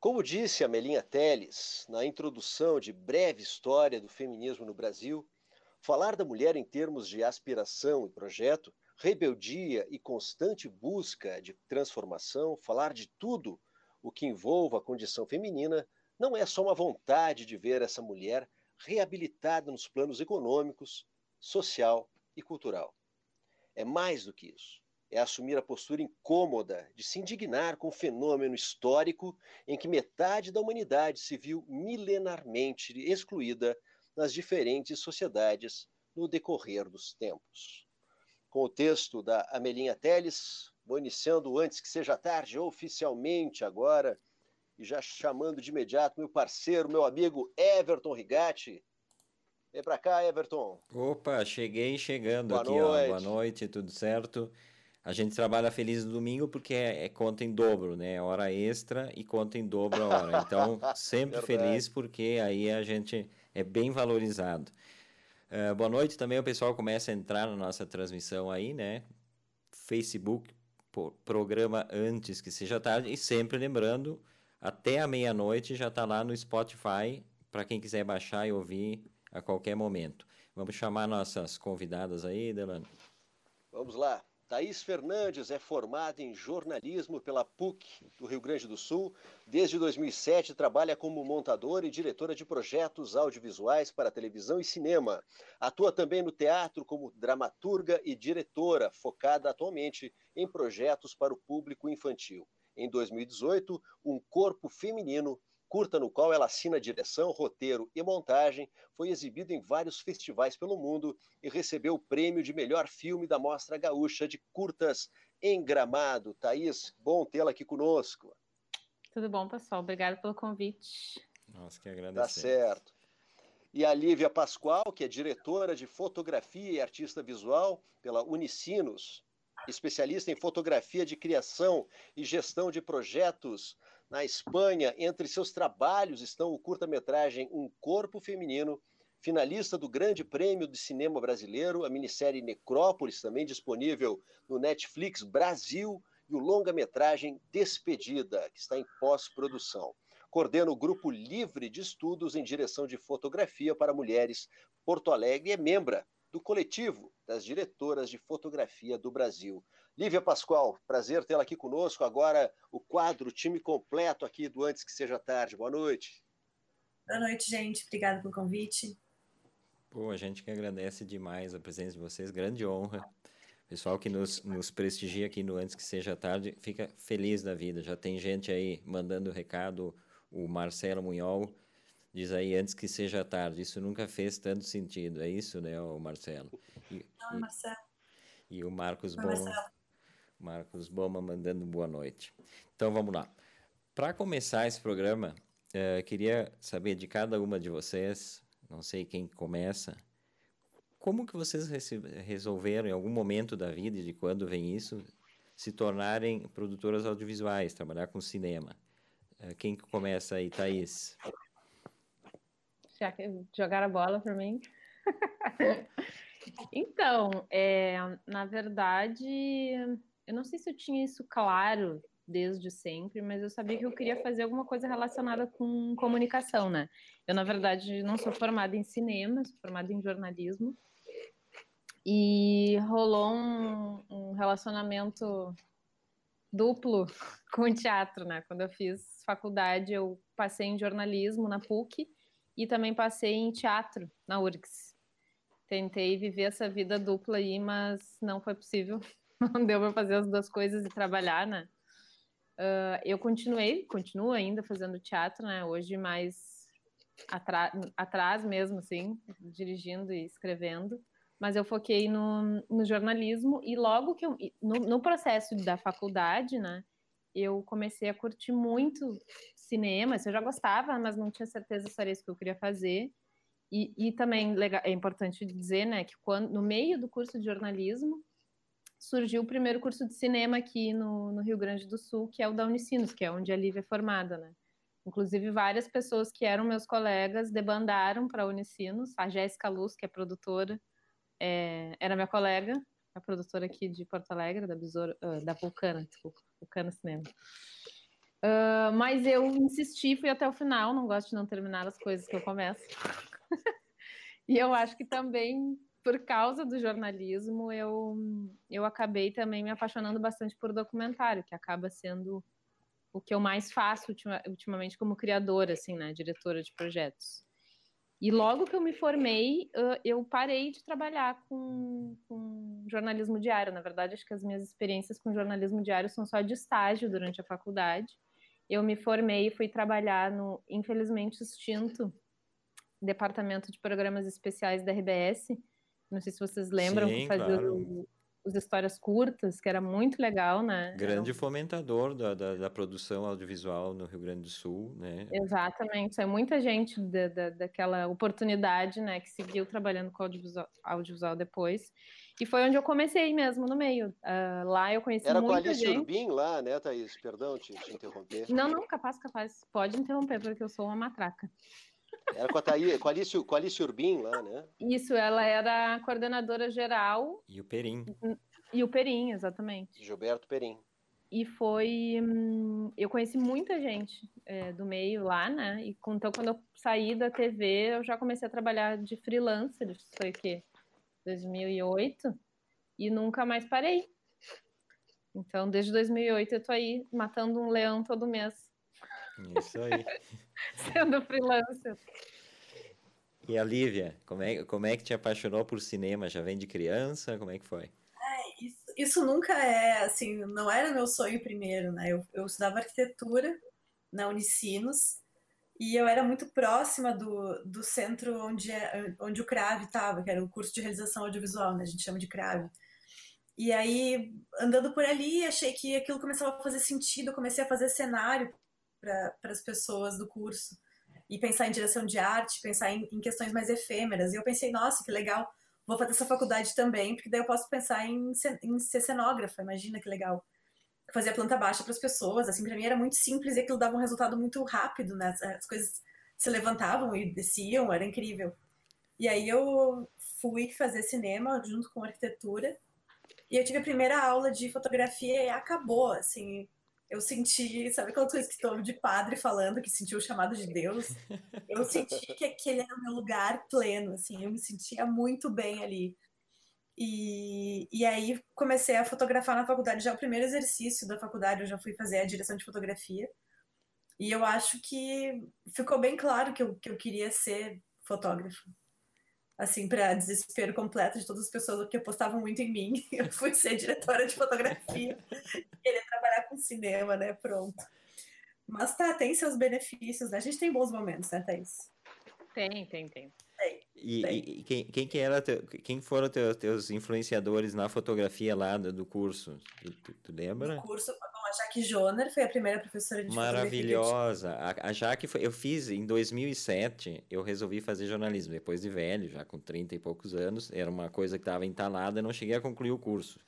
Como disse a Melinha Teles na introdução de Breve História do Feminismo no Brasil, falar da mulher em termos de aspiração e projeto, rebeldia e constante busca de transformação, falar de tudo o que envolva a condição feminina, não é só uma vontade de ver essa mulher reabilitada nos planos econômicos, social e cultural. É mais do que isso. É assumir a postura incômoda de se indignar com o fenômeno histórico em que metade da humanidade se viu milenarmente excluída nas diferentes sociedades no decorrer dos tempos. Com o texto da Amelinha Teles, vou iniciando antes que seja tarde, oficialmente agora, e já chamando de imediato meu parceiro, meu amigo Everton Rigatti. Vem para cá, Everton. Opa, cheguei chegando Boa aqui, noite. ó. Boa noite, tudo certo? A gente trabalha feliz no domingo porque é, é conta em dobro, né? Hora extra e conta em dobro a hora. Então, sempre feliz porque aí a gente é bem valorizado. Uh, boa noite também, o pessoal começa a entrar na nossa transmissão aí, né? Facebook, po- programa antes que seja tarde. E sempre lembrando, até a meia-noite já está lá no Spotify, para quem quiser baixar e ouvir a qualquer momento. Vamos chamar nossas convidadas aí, Delano. Vamos lá. Thaís Fernandes é formada em jornalismo pela PUC do Rio Grande do Sul. Desde 2007 trabalha como montadora e diretora de projetos audiovisuais para televisão e cinema. Atua também no teatro como dramaturga e diretora, focada atualmente em projetos para o público infantil. Em 2018, Um Corpo Feminino, curta no qual ela assina direção, roteiro e montagem, foi exibido em vários festivais pelo mundo e recebeu o prêmio de melhor filme da Mostra Gaúcha de Curtas em Gramado. Thaís, bom tê-la aqui conosco. Tudo bom, pessoal? Obrigada pelo convite. Nossa, que Tá agradecemos. certo. E a Lívia Pascoal, que é diretora de fotografia e artista visual pela Unicinos, especialista em fotografia de criação e gestão de projetos na Espanha. Entre seus trabalhos estão o curta-metragem Um Corpo Feminino, finalista do Grande Prêmio de Cinema Brasileiro, a minissérie Necrópolis, também disponível no Netflix Brasil, e o longa-metragem Despedida, que está em pós-produção. Coordena o Grupo Livre de Estudos em Direção de Fotografia para Mulheres Porto Alegre e é membra do coletivo das diretoras de fotografia do Brasil. Lívia Pascoal, prazer tê-la aqui conosco. Agora o quadro, time completo aqui do Antes que Seja Tarde. Boa noite. Boa noite, gente. Obrigada pelo convite. Pô, a gente que agradece demais a presença de vocês, grande honra. Pessoal que nos, nos prestigia aqui no Antes que Seja Tarde, fica feliz da vida. Já tem gente aí mandando recado, o Marcelo Munhol diz aí antes que seja tarde. Isso nunca fez tanto sentido, é isso, né, o Marcelo? E, e- Marcelo. e o Marcos Oi, Boma, Marcelo. Marcos Boma mandando boa noite. Então vamos lá. Para começar esse programa, eh, queria saber de cada uma de vocês, não sei quem começa, como que vocês resolveram em algum momento da vida e de quando vem isso, se tornarem produtoras audiovisuais, trabalhar com cinema? Eh, Quem que começa aí, Thaís? Já que jogaram a bola para mim. então, é, na verdade, eu não sei se eu tinha isso claro desde sempre, mas eu sabia que eu queria fazer alguma coisa relacionada com comunicação, né? Eu, na verdade, não sou formada em cinema, sou formada em jornalismo. E rolou um, um relacionamento duplo com o teatro, né? Quando eu fiz faculdade, eu passei em jornalismo na PUC e também passei em teatro na URGS. Tentei viver essa vida dupla aí, mas não foi possível. Não deu para fazer as duas coisas e trabalhar, né? Uh, eu continuei, continuo ainda fazendo teatro, né? Hoje mais atrás mesmo, assim, dirigindo e escrevendo. Mas eu foquei no, no jornalismo e logo que eu, no, no processo da faculdade, né? Eu comecei a curtir muito cinema. Eu já gostava, mas não tinha certeza se era isso que eu queria fazer. E, e também é importante dizer, né, que quando, no meio do curso de jornalismo surgiu o primeiro curso de cinema aqui no, no, Rio Grande do Sul, que é o da Unicinos, que é onde a Lívia é formada, né? Inclusive, várias pessoas que eram meus colegas debandaram para a Unicinos. A Jéssica Luz, que é produtora, é, era minha colega, a produtora aqui de Porto Alegre, da Besouro, uh, da Vulcana, desculpa, Vulcana Cinema. Uh, mas eu insisti, fui até o final, não gosto de não terminar as coisas que eu começo. e eu acho que também, por causa do jornalismo, eu, eu acabei também me apaixonando bastante por documentário, que acaba sendo o que eu mais faço ultima, ultimamente como criadora, assim, né, diretora de projetos. E logo que eu me formei, eu parei de trabalhar com, com, jornalismo diário. Na verdade, acho que as minhas experiências com jornalismo diário são só de estágio durante a faculdade. Eu me formei e fui trabalhar no, infelizmente, extinto Departamento de Programas Especiais da RBS. Não sei se vocês lembram Sim, que fazia claro os histórias curtas, que era muito legal, né? Grande fomentador da, da, da, produção audiovisual no Rio Grande do Sul, né? Exatamente, é muita gente da, da, daquela oportunidade, né, que seguiu trabalhando com audiovisual, audiovisual depois. E foi onde eu comecei mesmo, no meio. Uh, lá eu conheci Era muita com a Alice gente. Urbim lá, né, Thaís? Perdão te, te interromper. Não, não, capaz, capaz. Pode interromper, porque eu sou uma matraca. Era com a, Thaís, com a, Alice, com a Alice Urbim lá, né? Isso, ela era a coordenadora geral. E o Perim. E o Perim, exatamente. Gilberto Perim. E foi. Hum, eu conheci muita gente é, do meio lá, né? E então, quando eu saí da TV, eu já comecei a trabalhar de freelancer, isso foi o quê? 2008. E nunca mais parei. Então, desde 2008, eu tô aí matando um leão todo mês. Isso aí. Sendo freelancer. E a Lívia, como é, como é que te apaixonou por cinema? Já vem de criança? Como é que foi? É, isso, isso nunca é, assim, não era meu sonho primeiro, né? Eu, eu estudava arquitetura na Unicinos e eu era muito próxima do, do centro onde, é, onde o CRAVE estava, que era o curso de realização audiovisual, né? A gente chama de CRAVE. E aí, andando por ali, achei que aquilo começava a fazer sentido, eu comecei a fazer cenário para as pessoas do curso e pensar em direção de arte, pensar em, em, questões mais efêmeras. E eu pensei, nossa, que legal, vou fazer essa faculdade também, porque daí eu posso pensar em, em ser cenógrafa, imagina que legal. Fazer a planta baixa para as pessoas, assim, para mim era muito simples e aquilo dava um resultado muito rápido, né? As coisas se levantavam e desciam, era incrível. E aí eu fui fazer cinema junto com arquitetura. E eu tive a primeira aula de fotografia e acabou, assim, eu senti, sabe quando eu estou de padre falando que sentiu o chamado de Deus? Eu senti que aquele era o meu lugar pleno, assim, eu me sentia muito bem ali. E, e aí comecei a fotografar na faculdade, já o primeiro exercício da faculdade eu já fui fazer a direção de fotografia. E eu acho que ficou bem claro que eu, que eu queria ser fotógrafo assim, para desespero completo de todas as pessoas que apostavam muito em mim. Eu fui ser diretora de fotografia, queria cinema, né? Pronto. Mas tá, tem seus benefícios, né? A gente tem bons momentos, né, Thaís? Tem, tem, tem. Tem. E, e, quem, quem, que era teu, quem foram teus, teus influenciadores na fotografia lá do, do curso? Tu, tu, tu lembra? No curso, bom, a Jaque Joner foi a primeira professora de Maravilhosa. A, a Jaque foi, eu fiz em 2007, eu resolvi fazer jornalismo depois de velho, já com 30 e poucos anos, era uma coisa que estava entalada, não cheguei a concluir o curso.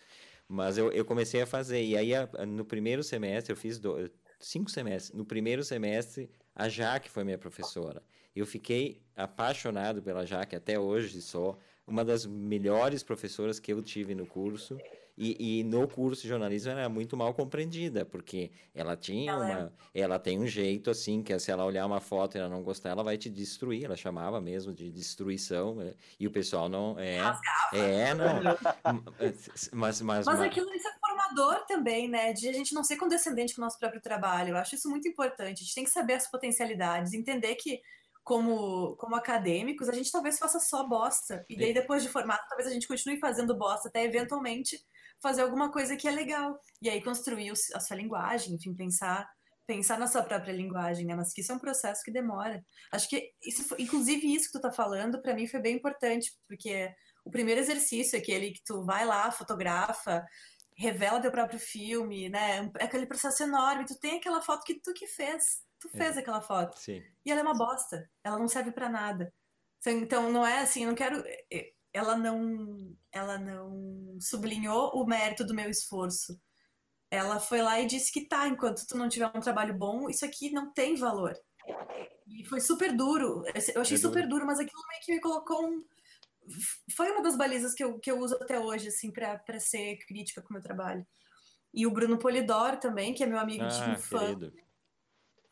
Mas eu, eu comecei a fazer e aí a, no primeiro semestre eu fiz do, cinco semestres. No primeiro semestre a Jaque foi minha professora. Eu fiquei apaixonado pela Jaque até hoje, só uma das melhores professoras que eu tive no curso. E, e, no curso de jornalismo ela era muito mal compreendida, porque ela tinha ela uma. É. Ela tem um jeito assim, que se ela olhar uma foto e ela não gostar, ela vai te destruir. Ela chamava mesmo de destruição. Né? E o pessoal não. É, é não. mas, mas, mas aquilo isso é formador também, né? De a gente não ser condescendente com o nosso próprio trabalho. Eu acho isso muito importante. A gente tem que saber as potencialidades, entender que como, como acadêmicos, a gente talvez faça só bosta. E daí, depois de formado, talvez a gente continue fazendo bosta, até eventualmente fazer alguma coisa que é legal. E aí construir a sua linguagem, enfim, pensar pensar na sua própria linguagem, né? Mas que isso é um processo que demora. Acho que isso, inclusive isso que tu tá falando, para mim foi bem importante, porque o primeiro exercício é aquele que tu vai lá, fotografa, revela teu próprio filme, né? É aquele processo enorme, tu tem aquela foto que tu que fez tu é. fez é. aquela foto. Sim. E ela é uma bosta. Ela não serve para nada. Então não é assim, eu não quero ela não ela não sublinhou o mérito do meu esforço. Ela foi lá e disse que tá, enquanto tu não tiver um trabalho bom, isso aqui não tem valor. E foi super duro. Eu achei é super duro, mas aquilo meio que me colocou um foi uma das balizas que eu, que eu uso até hoje, assim, para ser crítica com o meu trabalho. E o Bruno Polidoro também, que é meu amigo ah, de infância.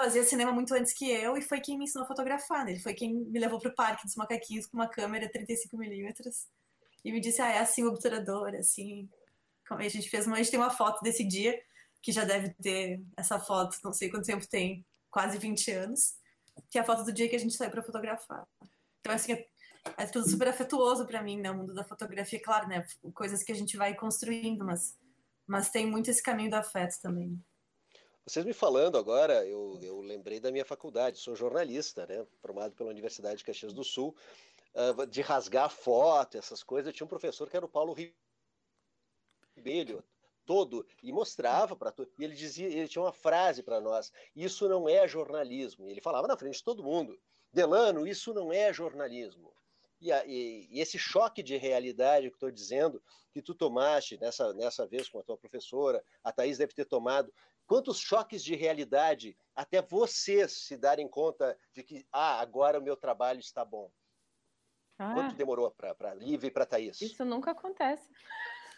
Fazia cinema muito antes que eu e foi quem me ensinou a fotografar. Né? Ele foi quem me levou pro parque dos macaquinhos com uma câmera 35mm e me disse: ah, é assim o obturador, é assim. A gente fez uma, a gente tem uma foto desse dia, que já deve ter essa foto, não sei quanto tempo tem, quase 20 anos, que é a foto do dia que a gente saiu para fotografar. Então, assim, é, é tudo super afetuoso para mim, né? O mundo da fotografia, claro, né? Coisas que a gente vai construindo, mas, mas tem muito esse caminho do afeto também. Vocês me falando agora, eu, eu lembrei da minha faculdade, sou jornalista, né? Formado pela Universidade de Caxias do Sul, uh, de rasgar foto, essas coisas. Eu tinha um professor que era o Paulo Ribeiro, todo e mostrava para todo. E ele dizia, ele tinha uma frase para nós: "Isso não é jornalismo". E ele falava na frente de todo mundo: "Delano, isso não é jornalismo". E, a, e, e, esse choque de realidade que estou dizendo, que tu tomaste nessa, nessa vez com a tua professora, a Thaís deve ter tomado, Quantos choques de realidade até vocês se darem conta de que, ah, agora o meu trabalho está bom? Ah, Quanto demorou para Lívia e para Thaís? Isso nunca acontece.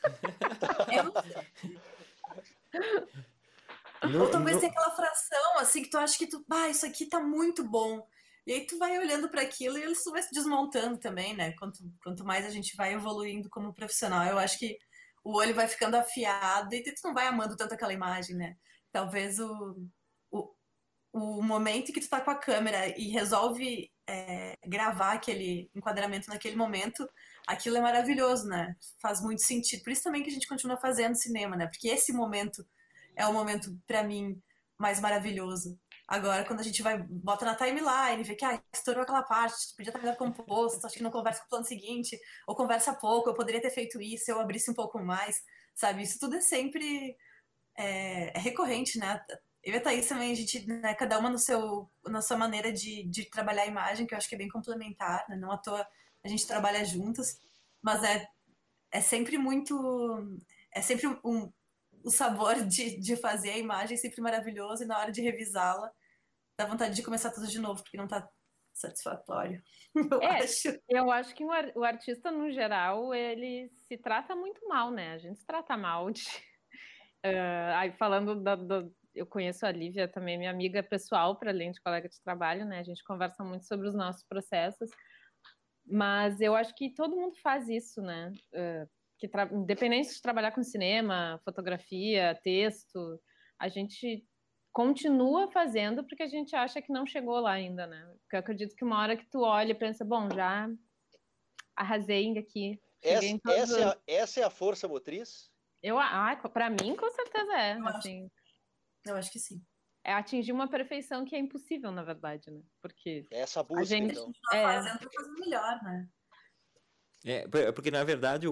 Ou talvez tenha aquela fração assim que tu acha que tu, ah, isso aqui tá muito bom. E aí tu vai olhando para aquilo e isso vai se desmontando também, né? Quanto, quanto mais a gente vai evoluindo como profissional, eu acho que o olho vai ficando afiado e tu não vai amando tanto aquela imagem, né? Talvez o, o, o momento que tu tá com a câmera e resolve é, gravar aquele enquadramento naquele momento, aquilo é maravilhoso, né? Faz muito sentido. Por isso também que a gente continua fazendo cinema, né? Porque esse momento é o momento, para mim, mais maravilhoso. Agora, quando a gente vai, bota na timeline, vê que ah, estourou aquela parte, podia estar melhor composto, acho que não conversa com o plano seguinte, ou conversa pouco, eu poderia ter feito isso, eu abrisse um pouco mais, sabe? Isso tudo é sempre é, é recorrente, né? Eu e a Thaís também, a gente, né, cada uma no seu, na sua maneira de, de trabalhar a imagem, que eu acho que é bem complementar, né? Não à toa a gente trabalha juntas, mas é, é sempre muito. É sempre um, o sabor de, de fazer a imagem é sempre maravilhoso e na hora de revisá-la dá vontade de começar tudo de novo, porque não está satisfatório. Eu é, acho. Eu acho que o artista, no geral, ele se trata muito mal, né? A gente se trata mal de Uh, aí falando da, do, eu conheço a Lívia também, minha amiga pessoal, para além de colega de trabalho, né? A gente conversa muito sobre os nossos processos, mas eu acho que todo mundo faz isso, né? Uh, que independente de trabalhar com cinema, fotografia, texto, a gente continua fazendo porque a gente acha que não chegou lá ainda, né? Porque eu acredito que uma hora que tu olha e pensa, bom, já arrasei aqui. Essa, essa, é a, essa é a força motriz? Eu, ah, para mim, com certeza é. Eu, assim. acho, eu acho que sim. É atingir uma perfeição que é impossível, na verdade, né? Porque. É essa busca, a gente, então. tá é... fazendo fazer melhor, né? É, porque, na verdade,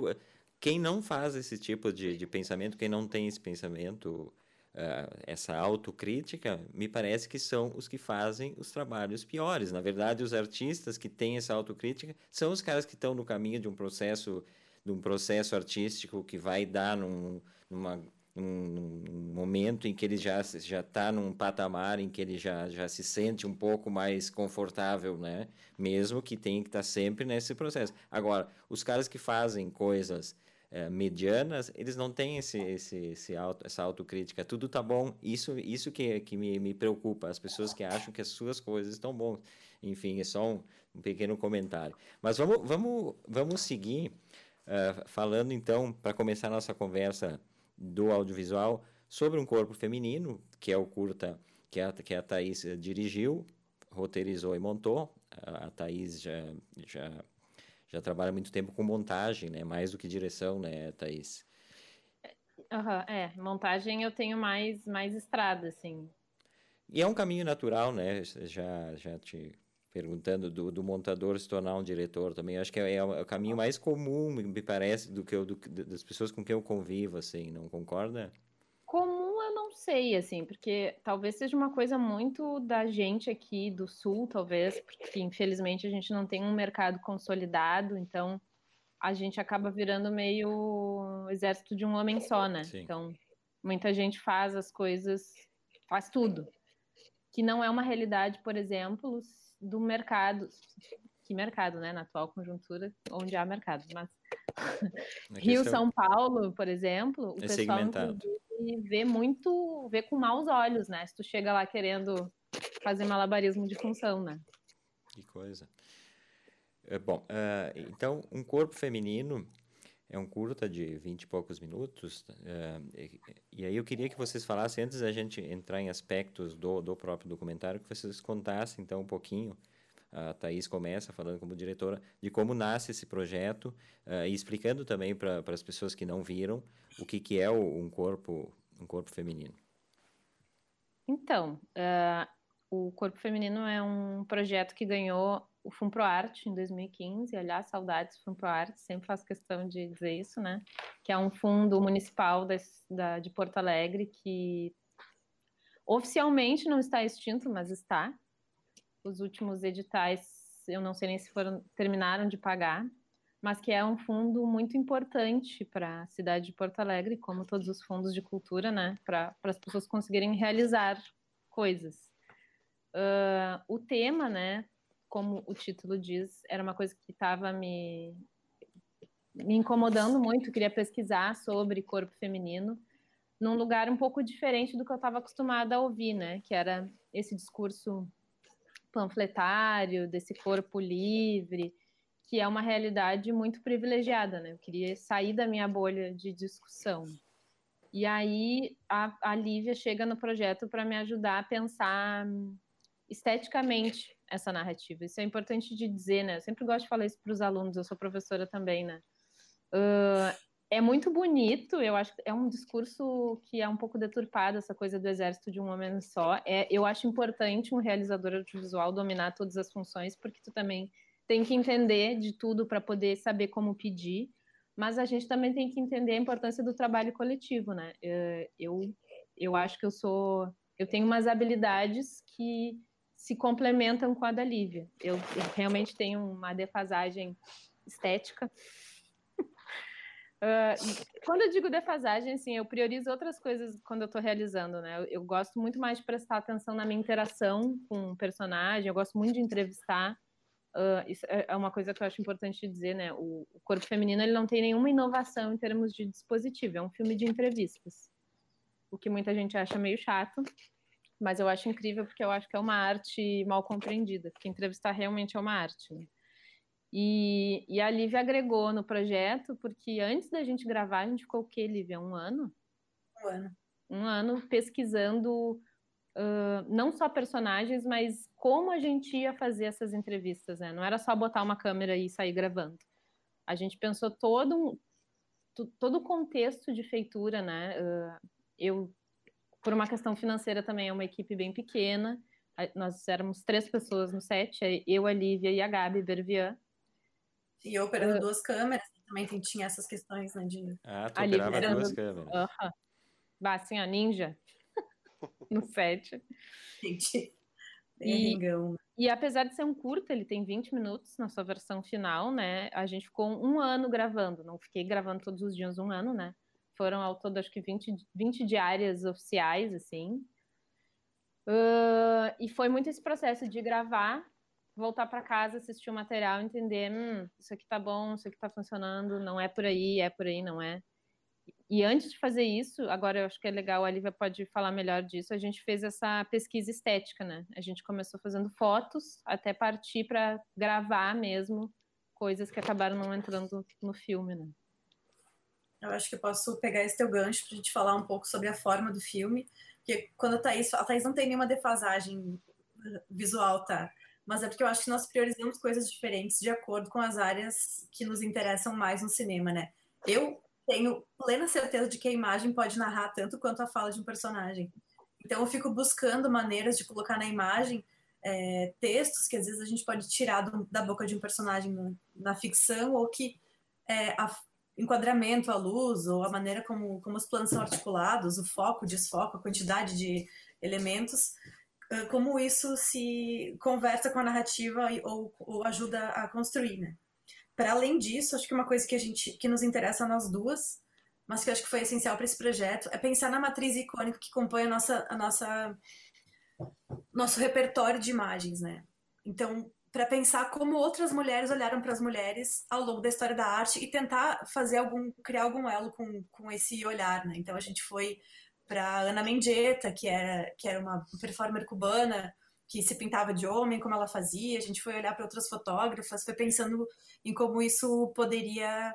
quem não faz esse tipo de, de pensamento, quem não tem esse pensamento, uh, essa autocrítica, me parece que são os que fazem os trabalhos piores. Na verdade, os artistas que têm essa autocrítica são os caras que estão no caminho de um processo de um processo artístico que vai dar num, numa, num, num momento em que ele já já está num patamar em que ele já, já se sente um pouco mais confortável, né? Mesmo que tenha que estar tá sempre nesse processo. Agora, os caras que fazem coisas é, medianas, eles não têm esse, esse, esse auto, essa autocrítica. Tudo tá bom. Isso, isso que, que me, me preocupa. As pessoas que acham que as suas coisas estão bom. Enfim, é só um, um pequeno comentário. Mas vamos, vamos, vamos seguir Uh, falando então, para começar a nossa conversa do audiovisual, sobre um corpo feminino, que é o curta que a, que a Thaís eh, dirigiu, roteirizou e montou. A, a Thaís já, já, já trabalha muito tempo com montagem, né? mais do que direção, né, Thaís? Uhum, é, montagem eu tenho mais, mais estrada, assim. E é um caminho natural, né? Já, já te perguntando do, do, montador se tornar um diretor também. Eu acho que é, é, o caminho mais comum, me parece, do que eu, do, das pessoas com quem eu convivo, assim, não concorda? Comum eu não sei, assim, porque talvez seja uma coisa muito da gente aqui do Sul, talvez, porque infelizmente a gente não tem um mercado consolidado, então a gente acaba virando meio exército de um homem só, né? Sim. Então, muita gente faz as coisas, faz tudo. Que não é uma realidade, por exemplo, do mercado. Que mercado, né? Na atual conjuntura, onde há mercado. Mas Rio, São Paulo, por exemplo, o é pessoal vê muito, vê com maus olhos, né? Se tu chega lá querendo fazer malabarismo de função, né? Que coisa. É, bom, uh, então, um corpo feminino é um curta de vinte e poucos minutos. Uh, e, e, aí eu queria que vocês falassem, antes da gente entrar em aspectos do, do próprio documentário, que vocês contassem então um pouquinho. A Thaís começa falando como diretora de como nasce esse projeto uh, e explicando também para as pessoas que não viram o que, que é o, um corpo um corpo feminino. Então, uh, o Corpo Feminino é um projeto que ganhou o FUNPROARTE em 2015. Aliás, saudades FUNPROARTE, sempre faço questão de dizer isso, né? Que é um fundo municipal da, da, de Porto Alegre que oficialmente não está extinto, mas está. Os últimos editais, eu não sei nem se foram terminaram de pagar, mas que é um fundo muito importante para a cidade de Porto Alegre, como todos os fundos de cultura, né? Para as pessoas conseguirem realizar coisas. Uh, o tema, né, como o título diz, era uma coisa que estava me, me incomodando muito, queria pesquisar sobre corpo feminino, num lugar um pouco diferente do que eu estava acostumada a ouvir, né, que era esse discurso panfletário, desse corpo livre, que é uma realidade muito privilegiada, né, eu queria sair da minha bolha de discussão. E aí a, a Lívia chega no projeto para me ajudar a pensar esteticamente essa narrativa. Isso é importante de dizer, né? Eu sempre gosto de falar isso para os alunos, eu sou professora também, né? Uh, é muito bonito, eu acho que é um discurso que é um pouco deturpado, essa coisa do exército de um homem só. É, eu acho importante um realizador audiovisual dominar todas as funções, porque tu também tem que entender de tudo para poder saber como pedir, mas a gente também tem que entender a importância do trabalho coletivo, né? Uh, eu, eu acho que eu sou... Eu tenho umas habilidades que se complementam com a da Lívia. Eu, eu realmente tenho uma defasagem estética. Uh, quando eu digo defasagem, assim, eu priorizo outras coisas quando eu estou realizando, né? Eu, eu, gosto muito mais de prestar atenção na minha interação com o personagem, eu gosto muito de entrevistar. Uh, isso é, é uma coisa que eu acho importante dizer, né? O, o, corpo feminino ele não tem nenhuma inovação em termos de dispositivo, é um filme de entrevistas. O que muita gente acha meio chato, mas eu acho incrível porque eu acho que é uma arte mal compreendida, porque entrevistar realmente é uma arte. Né? E, e a Lívia agregou no projeto, porque antes da gente gravar, a gente ficou o quê, Lívia? Um ano? Um ano. Um ano pesquisando uh, não só personagens, mas como a gente ia fazer essas entrevistas, né? Não era só botar uma câmera e sair gravando. A gente pensou todo, todo o contexto de feitura, né? Uh, eu por uma questão financeira também, é uma equipe bem pequena. Nós éramos três pessoas no set, eu, a Lívia e a Gabi Bervian. E eu operando uh, duas câmeras, também tinha essas questões, né, de... Ah, tu operava operando... duas câmeras. Uh -huh. Bah, assim, a ninja no set. Gente, e, e apesar de ser um curto, ele tem 20 minutos na sua versão final, né? A gente ficou um ano gravando, não fiquei gravando todos os dias um ano, né? Foram ao todo, acho que 20, 20 diárias oficiais, assim. Uh, e foi muito esse processo de gravar, voltar para casa, assistir o material, entender, hum, isso aqui tá bom, isso aqui tá funcionando, não é por aí, é por aí, não é. E antes de fazer isso, agora eu acho que é legal, a Lívia pode falar melhor disso, a gente fez essa pesquisa estética, né? A gente começou fazendo fotos, até partir para gravar mesmo coisas que acabaram não entrando no filme, né? Eu acho que eu posso pegar esse teu gancho para a gente falar um pouco sobre a forma do filme, porque quando a Thaís, a Thaís não tem nenhuma defasagem visual, tá? Mas é porque eu acho que nós priorizamos coisas diferentes de acordo com as áreas que nos interessam mais no cinema, né? Eu tenho plena certeza de que a imagem pode narrar tanto quanto a fala de um personagem. Então eu fico buscando maneiras de colocar na imagem é, textos que às vezes a gente pode tirar do, da boca de um personagem na, na ficção ou que é, a, enquadramento, a luz, ou a maneira como, como os planos são articulados, o foco, o desfoco, a quantidade de elementos, como isso se conversa com a narrativa ou, ou ajuda a construir, né? Para além disso, acho que uma coisa que a gente que nos interessa a nós duas, mas que acho que foi essencial para esse projeto, é pensar na matriz icônica que compõe a nossa, a nossa nosso repertório de imagens, né? Então, para pensar como outras mulheres olharam para as mulheres ao longo da história da arte e tentar fazer algum criar algum elo com, com esse olhar, né? Então a gente foi para Ana Mendieta, que era que era uma performer cubana, que se pintava de homem, como ela fazia, a gente foi olhar para outras fotógrafas, foi pensando em como isso poderia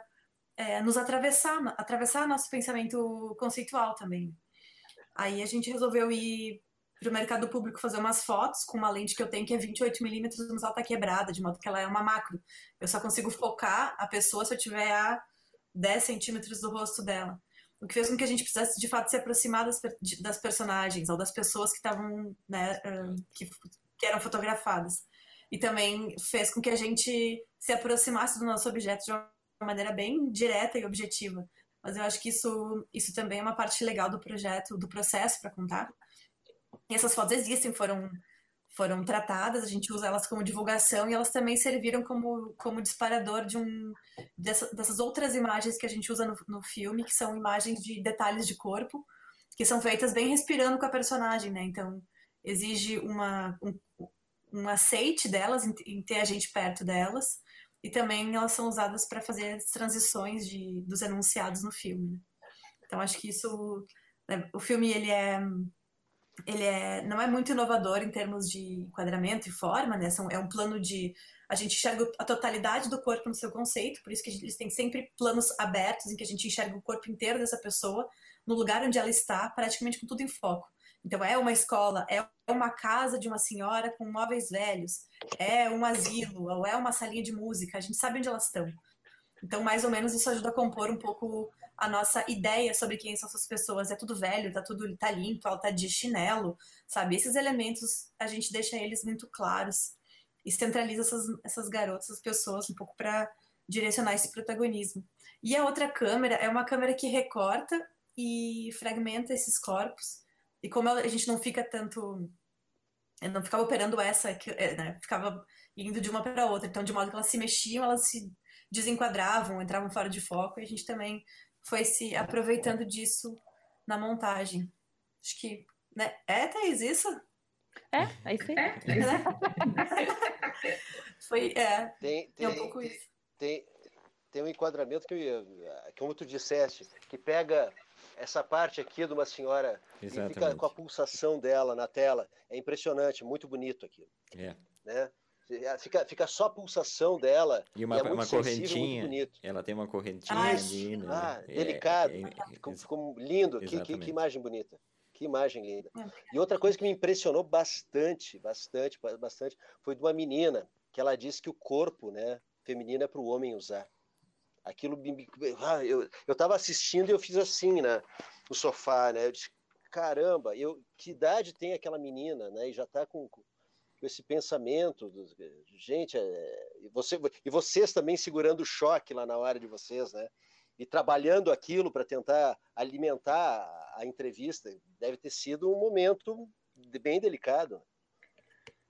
é, nos atravessar, atravessar nosso pensamento conceitual também. Aí a gente resolveu ir para o mercado público fazer umas fotos com uma lente que eu tenho que é 28 milímetros, mas ela tá quebrada, de modo que ela é uma macro. Eu só consigo focar a pessoa se eu tiver a 10 centímetros do rosto dela. O que fez com que a gente precisasse, de fato, se aproximar das, das personagens ou das pessoas que estavam, né, que, que eram fotografadas. E também fez com que a gente se aproximasse do nosso objeto de uma maneira bem direta e objetiva. Mas eu acho que isso, isso também é uma parte legal do projeto, do processo para contar. E essas fotos existem, foram, foram tratadas, a gente usa elas como divulgação e elas também serviram como, como disparador de um, dessa, dessas outras imagens que a gente usa no, no filme, que são imagens de detalhes de corpo, que são feitas bem respirando com a personagem, né? Então, exige uma, um, um aceite delas, em, em ter a gente perto delas, e também elas são usadas para fazer as transições de, dos enunciados no filme. Né? Então acho que isso, né, o filme ele é ele é, não é muito inovador em termos de enquadramento e forma, né? São, é um plano de a gente enxerga a totalidade do corpo no seu conceito, por isso que eles têm sempre planos abertos em que a gente enxerga o corpo inteiro dessa pessoa no lugar onde ela está, praticamente com tudo em foco. Então, é uma escola, é uma casa de uma senhora com móveis velhos, é um asilo, ou é uma salinha de música, a gente sabe onde elas estão. Então, mais ou menos, isso ajuda a compor um pouco a nossa ideia sobre quem são essas pessoas. É tudo velho, tá tudo tá limpo, ela tá de chinelo, sabe? Esses elementos, a gente deixa eles muito claros e centraliza essas, essas garotas, essas pessoas, um pouco para direcionar esse protagonismo. E a outra câmera é uma câmera que recorta e fragmenta esses corpos e como a gente não fica tanto. não ficava operando essa, é, né? ficava indo de uma para outra. Então, de modo que elas se mexiam, elas se desenquadravam, entravam fora de foco, e a gente também foi se aproveitando disso na montagem. Acho que. Né? É, Thaís, isso? É, aí sim. É, foi, é, tem, tem, um pouco isso. Tem, tem um enquadramento que, como tu disseste, que pega essa parte aqui de uma senhora Exatamente. fica com a pulsação dela na tela. É impressionante, muito bonito aquilo. É. Né? Fica, fica só a pulsação dela. E uma, e é uma correntinha. Ela tem uma correntinha ah, ali, né? Ah, é, delicado. É, é, ficou, ficou, lindo. Que, que, que, imagem bonita. Que imagem linda. É. E outra coisa que me impressionou bastante, bastante, bastante, foi de uma menina que ela disse que o corpo, né, feminino é para o homem usar. Aquilo me, ah, eu eu estava assistindo e eu fiz assim, né, no sofá, né? Eu disse, caramba, eu que idade tem aquela menina, né? E já está com, com esse pensamento, do, gente, é, e, você, e vocês também segurando o choque lá na hora de vocês, né? E trabalhando aquilo para tentar alimentar a, a entrevista, deve ter sido um momento bem delicado.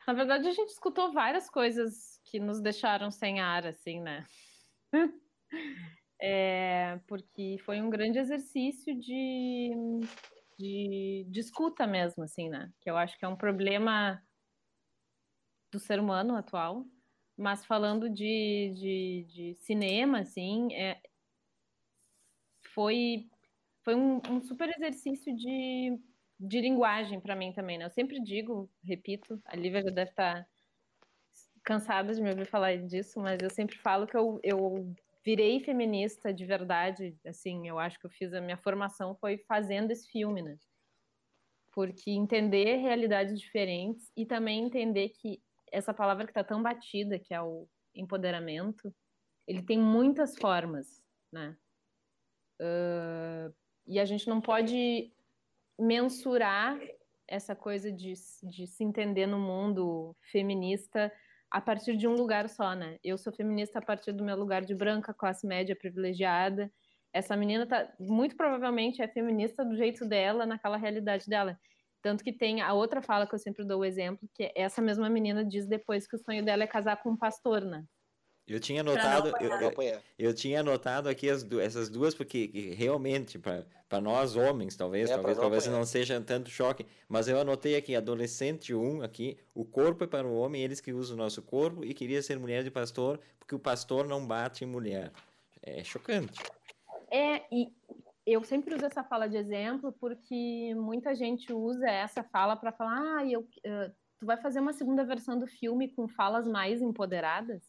Na verdade, a gente escutou várias coisas que nos deixaram sem ar, assim, né? É, porque foi um grande exercício de, de, de escuta mesmo, assim, né? Que eu acho que é um problema do ser humano atual, mas falando de, de, de cinema, assim, é, foi, foi um, um, super exercício de, de linguagem para mim também, né? Eu sempre digo, repito, a Lívia já deve estar cansada de me ouvir falar disso, mas eu sempre falo que eu, eu virei feminista de verdade, assim, eu acho que eu fiz a minha formação foi fazendo esse filme, né? Porque entender realidades diferentes e também entender que essa palavra que está tão batida, que é o empoderamento, ele tem muitas formas, né? Uh, e a gente não pode mensurar essa coisa de, de se entender no mundo feminista a partir de um lugar só, né? Eu sou feminista a partir do meu lugar de branca, classe média, privilegiada. Essa menina tá, muito provavelmente é feminista do jeito dela, naquela realidade dela. Tanto que tem a outra fala que eu sempre dou o exemplo, que essa mesma menina diz depois que o sonho dela é casar com um pastor, né? Eu tinha anotado, eu, eu, eu, tinha anotado aqui as, essas duas, porque realmente, para nós homens, talvez, é, talvez, talvez não seja tanto choque, mas eu anotei aqui, adolescente 1, aqui, o corpo é para o homem, eles que usam o nosso corpo, e queria ser mulher de pastor, porque o pastor não bate em mulher. É chocante. É, e eu sempre uso essa fala de exemplo, porque muita gente usa essa fala para falar, ah, eu, uh, tu vai fazer uma segunda versão do filme com falas mais empoderadas?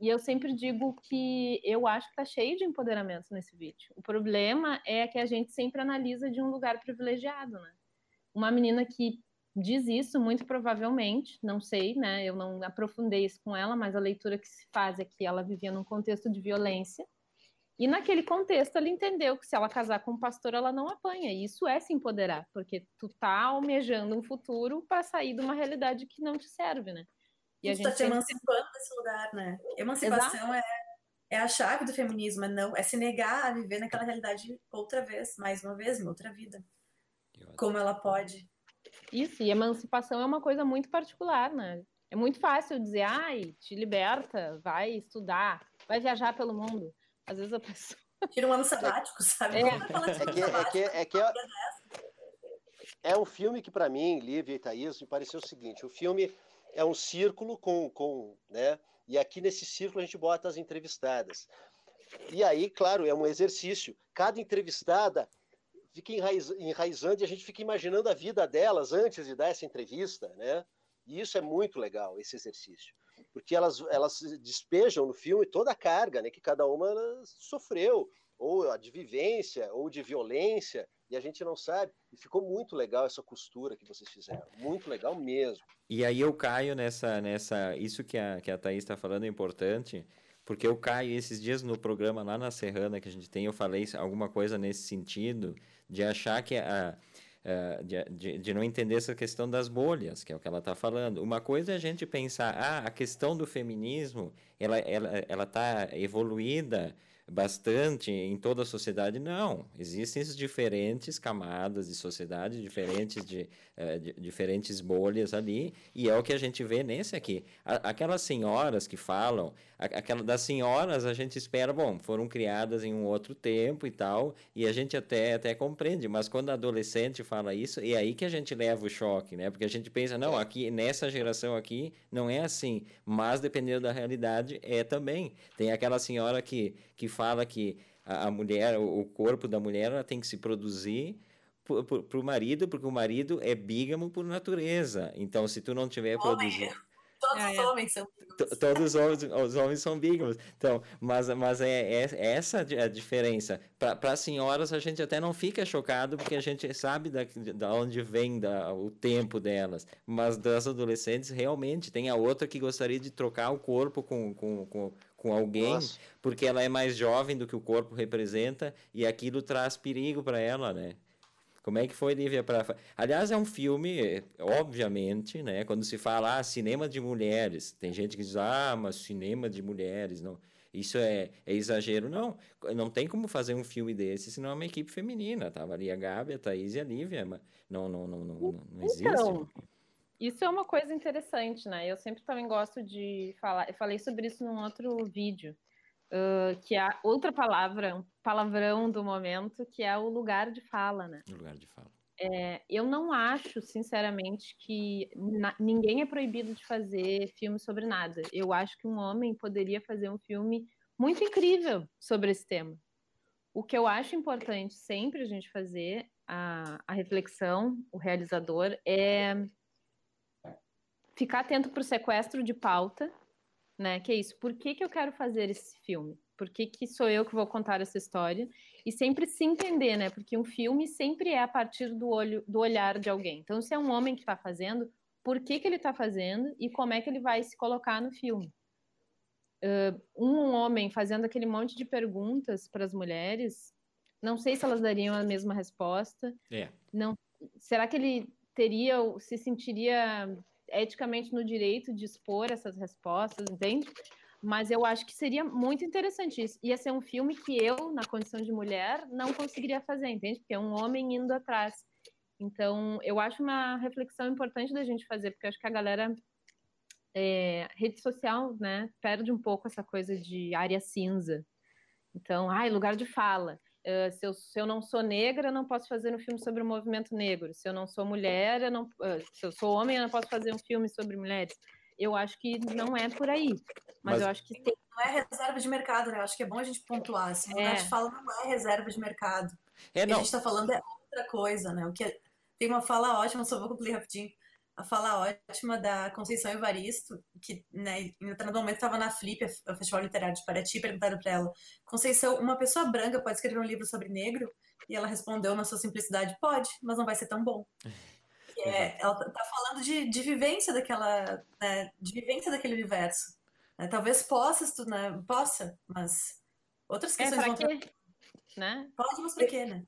E eu sempre digo que eu acho que tá cheio de empoderamento nesse vídeo. O problema é que a gente sempre analisa de um lugar privilegiado, né? Uma menina que diz isso, muito provavelmente, não sei, né? Eu não aprofundei isso com ela, mas a leitura que se faz é que ela vivia num contexto de violência. E naquele contexto ela entendeu que se ela casar com um pastor, ela não apanha. E isso é se empoderar, porque tu tá almejando um futuro para sair de uma realidade que não te serve, né? E a gente está te emancipando desse lugar, né? Emancipação é, é a chave do feminismo, é, não, é se negar a viver naquela realidade outra vez, mais uma vez, em outra vida. Como ela pode. Isso, e emancipação é uma coisa muito particular, né? É muito fácil dizer, ai, te liberta, vai estudar, vai viajar pelo mundo. Às vezes a pessoa. Tira um ano sabático, sabe? É, é, que, é, que, é, que é, é um filme que, para mim, Lívia e Thaís, me pareceu o seguinte: o filme é um círculo com, com, né? E aqui nesse círculo a gente bota as entrevistadas. E aí, claro, é um exercício. Cada entrevistada fica enraiz, enraizando e a gente fica imaginando a vida delas antes de dar essa entrevista, né? E isso é muito legal, esse exercício. Porque elas, elas despejam no filme toda a carga né, que cada uma sofreu, ou de vivência, ou de violência, e a gente não sabe. E ficou muito legal essa costura que vocês fizeram, muito legal mesmo. E aí eu caio nessa, nessa, isso que a, que a Thaís está falando é importante, porque eu caio esses dias no programa lá na Serrana que a gente tem, eu falei alguma coisa nesse sentido, de achar que a, de, de, de, não entender essa questão das bolhas, que é o que ela está falando. Uma coisa é a gente pensar, ah, a questão do feminismo, ela está ela, ela tá evoluída bastante em toda a sociedade. Não, existem diferentes camadas de sociedade, diferentes, de, uh, de, diferentes bolhas ali, e é o que a gente vê nesse aqui. A, aquelas senhoras que falam, a, aquela, das senhoras a gente espera, bom, foram criadas em um outro tempo e tal, e a gente até, até compreende, mas quando a adolescente fala isso, é aí que a gente leva o choque, né? Porque a gente pensa, não, aqui nessa geração aqui não é assim, mas dependendo da realidade é também. Tem aquela senhora que, que fala que a, a mulher, o, corpo da mulher, ela tem que se produzir para o marido, porque o marido é bígamo por natureza. Então, se tu não tiver produzido. Todos é, os é. homens são bígamos. Todos os homens, os homens são bígamos. Então, mas, mas é, é, é essa a diferença. Para as senhoras, a gente até não fica chocado, porque a gente sabe da, da onde vem da, o tempo delas. Mas das adolescentes, realmente, tem a outra que gostaria de trocar o corpo com, com, com, com alguém, Nossa. porque ela é mais jovem do que o corpo representa e aquilo traz perigo para ela, né? Como é que foi, Lívia? Pra... Aliás, é um filme, obviamente, né? Quando se fala ah, cinema de mulheres, tem gente que diz, ah, mas cinema de mulheres, não. Isso é, é exagero. Não, não tem como fazer um filme desse se não é uma equipe feminina. Tava ali a Gabi, a Thaís e a Lívia, mas não, não, não, não, não existe. Então, isso é uma coisa interessante, né? Eu sempre também gosto de falar. Eu falei sobre isso num outro vídeo, uh, que é outra palavra, um palavrão do momento, que é o lugar de fala, né? O lugar de fala. É, eu não acho, sinceramente, que na, ninguém é proibido de fazer filme sobre nada. Eu acho que um homem poderia fazer um filme muito incrível sobre esse tema. O que eu acho importante sempre a gente fazer, a, a reflexão, o realizador, é ficar atento para o sequestro de pauta, né? Que é isso. Por que, que eu quero fazer esse filme? Por que, que sou eu que vou contar essa história? E sempre se entender, né? Porque um filme sempre é a partir do olho, do olhar de alguém. Então, se é um homem que está fazendo, por que, que ele está fazendo e como é que ele vai se colocar no filme? Uh, um homem fazendo aquele monte de perguntas para as mulheres, não sei se elas dariam a mesma resposta. É. Não, será que ele teria, se sentiria eticamente no direito de expor essas respostas, entende? Mas eu acho que seria muito interessante isso. Ia ser um filme que eu, na condição de mulher, não conseguiria fazer, entende? Porque é um homem indo atrás. Então, eu acho uma reflexão importante da gente fazer, porque eu acho que a galera. É, rede social, né, perde um pouco essa coisa de área cinza. Então, ai, lugar de fala. Uh, se, eu, se, eu, não sou negra, eu não posso fazer um filme sobre o movimento negro. Se eu não sou mulher, eu não, uh, se eu sou homem, eu não posso fazer um filme sobre mulheres. Eu acho que não é por aí. Mas, mas... eu acho que tem. Não é reserva de mercado, né? Eu acho que é bom a gente pontuar. Assim, o é. lugar de fala não é reserva de mercado. É, o que a gente está falando é outra coisa, né? O que é... Tem uma fala ótima, só vou concluir rapidinho. A fala ótima da Conceição Evaristo, que né, em determinado momento estava na Flip, a Festival Literário de Paraty, perguntaram para ela: Conceição, uma pessoa branca pode escrever um livro sobre negro? E ela respondeu na sua simplicidade: pode, mas não vai ser tão bom. É, ela está falando de, de vivência daquela, né, de vivência daquele universo. Né? Talvez possa, né, possa, mas outras é, questões é, vão. Quê? Né? Pode, mas para quê, né?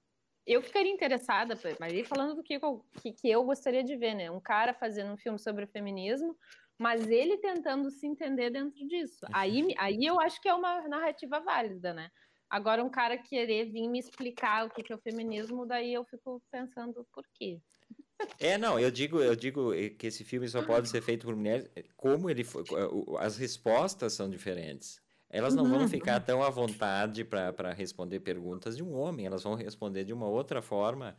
Eu ficaria interessada, mas aí falando do que, que, que eu gostaria de ver, né? Um cara fazendo um filme sobre feminismo, mas ele tentando se entender dentro disso. Aí, aí eu acho que é uma narrativa válida, né? Agora, um cara querer vir me explicar o que, que é o feminismo, daí eu fico pensando por quê. É, não, eu digo, eu digo que esse filme só pode ser feito por mulheres, como ele foi, as respostas são diferentes. Elas não vão uhum. ficar tão à vontade para responder perguntas de um homem, elas vão responder de uma outra forma.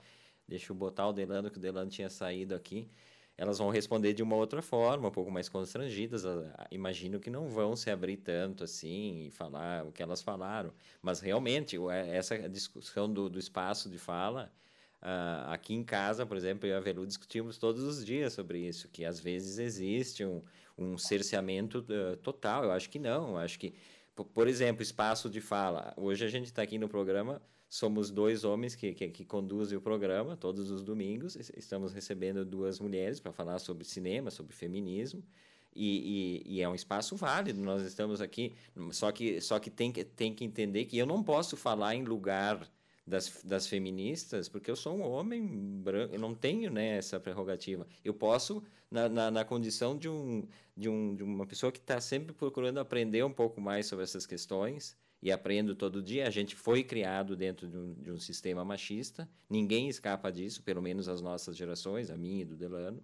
Deixa eu botar o Delano, que o Delano tinha saído aqui. Elas vão responder de uma outra forma, um pouco mais constrangidas. Imagino que não vão se abrir tanto assim e falar o que elas falaram. Mas realmente, essa discussão do, do espaço de fala, uh, aqui em casa, por exemplo, eu e a Velu discutimos todos os dias sobre isso, que às vezes existe um, um cerceamento uh, total. Eu acho que não. Eu acho que por exemplo, espaço de fala. Hoje a gente está aqui no programa, somos dois homens que, que, que, conduzem o programa todos os domingos. Estamos recebendo duas mulheres para falar sobre cinema, sobre feminismo. E, e, e, é um espaço válido. Nós estamos aqui, só que, só que tem, que tem que entender que eu não posso falar em lugar das, das feministas, porque eu sou um homem branco, eu não tenho né, essa prerrogativa. Eu posso, na, na, na condição de, um, de, um, de uma pessoa que está sempre procurando aprender um pouco mais sobre essas questões, e aprendo todo dia. A gente foi criado dentro de um, de um sistema machista, ninguém escapa disso, pelo menos as nossas gerações, a minha e do Delano.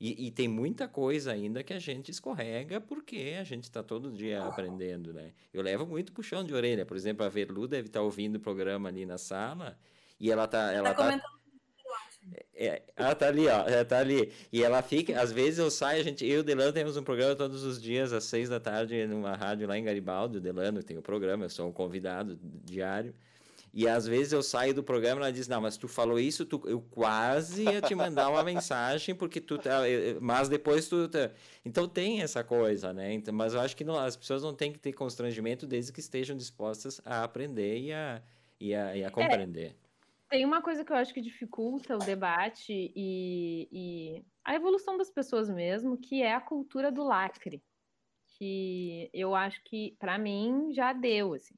E, e, tem muita coisa ainda que a gente escorrega porque a gente está todo dia aprendendo, né? Eu levo muito puxão de orelha. Por exemplo, a Verlu deve estar tá ouvindo o programa ali na sala e ela tá... Ela tá, tá... É, ela tá ali, ó, ela tá ali. E ela fica, às vezes eu saio, a gente, eu e o Delano temos um programa todos os dias, às seis da tarde, numa rádio lá em Garibaldi, o Delano tem o programa, eu sou um convidado diário. E às vezes eu saio do programa e ela diz: Não, mas tu falou isso, tu, eu quase ia te mandar uma mensagem, porque tu. Tá, mas depois tu. Tá... Então tem essa coisa, né? Então, mas eu acho que não, as pessoas não têm que ter constrangimento desde que estejam dispostas a aprender e a, e a, e a compreender. É. Tem uma coisa que eu acho que dificulta o debate e, e a evolução das pessoas mesmo, que é a cultura do lacre. Que eu acho que, para mim, já deu, assim.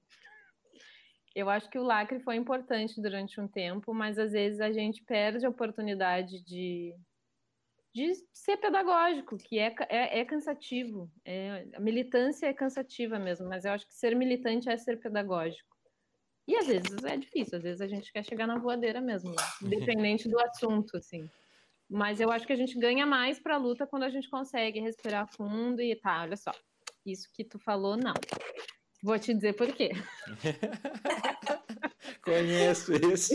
Eu acho que o lacre foi importante durante um tempo, mas às vezes a gente perde a oportunidade de, de ser pedagógico, que é, é, é cansativo. É, a militância é cansativa mesmo, mas eu acho que ser militante é ser pedagógico. E às vezes é difícil, às vezes a gente quer chegar na voadeira mesmo, né? independente do assunto, assim. Mas eu acho que a gente ganha mais para a luta quando a gente consegue respirar fundo e tá, olha só, isso que tu falou, não. Vou te dizer por quê. Conheço isso.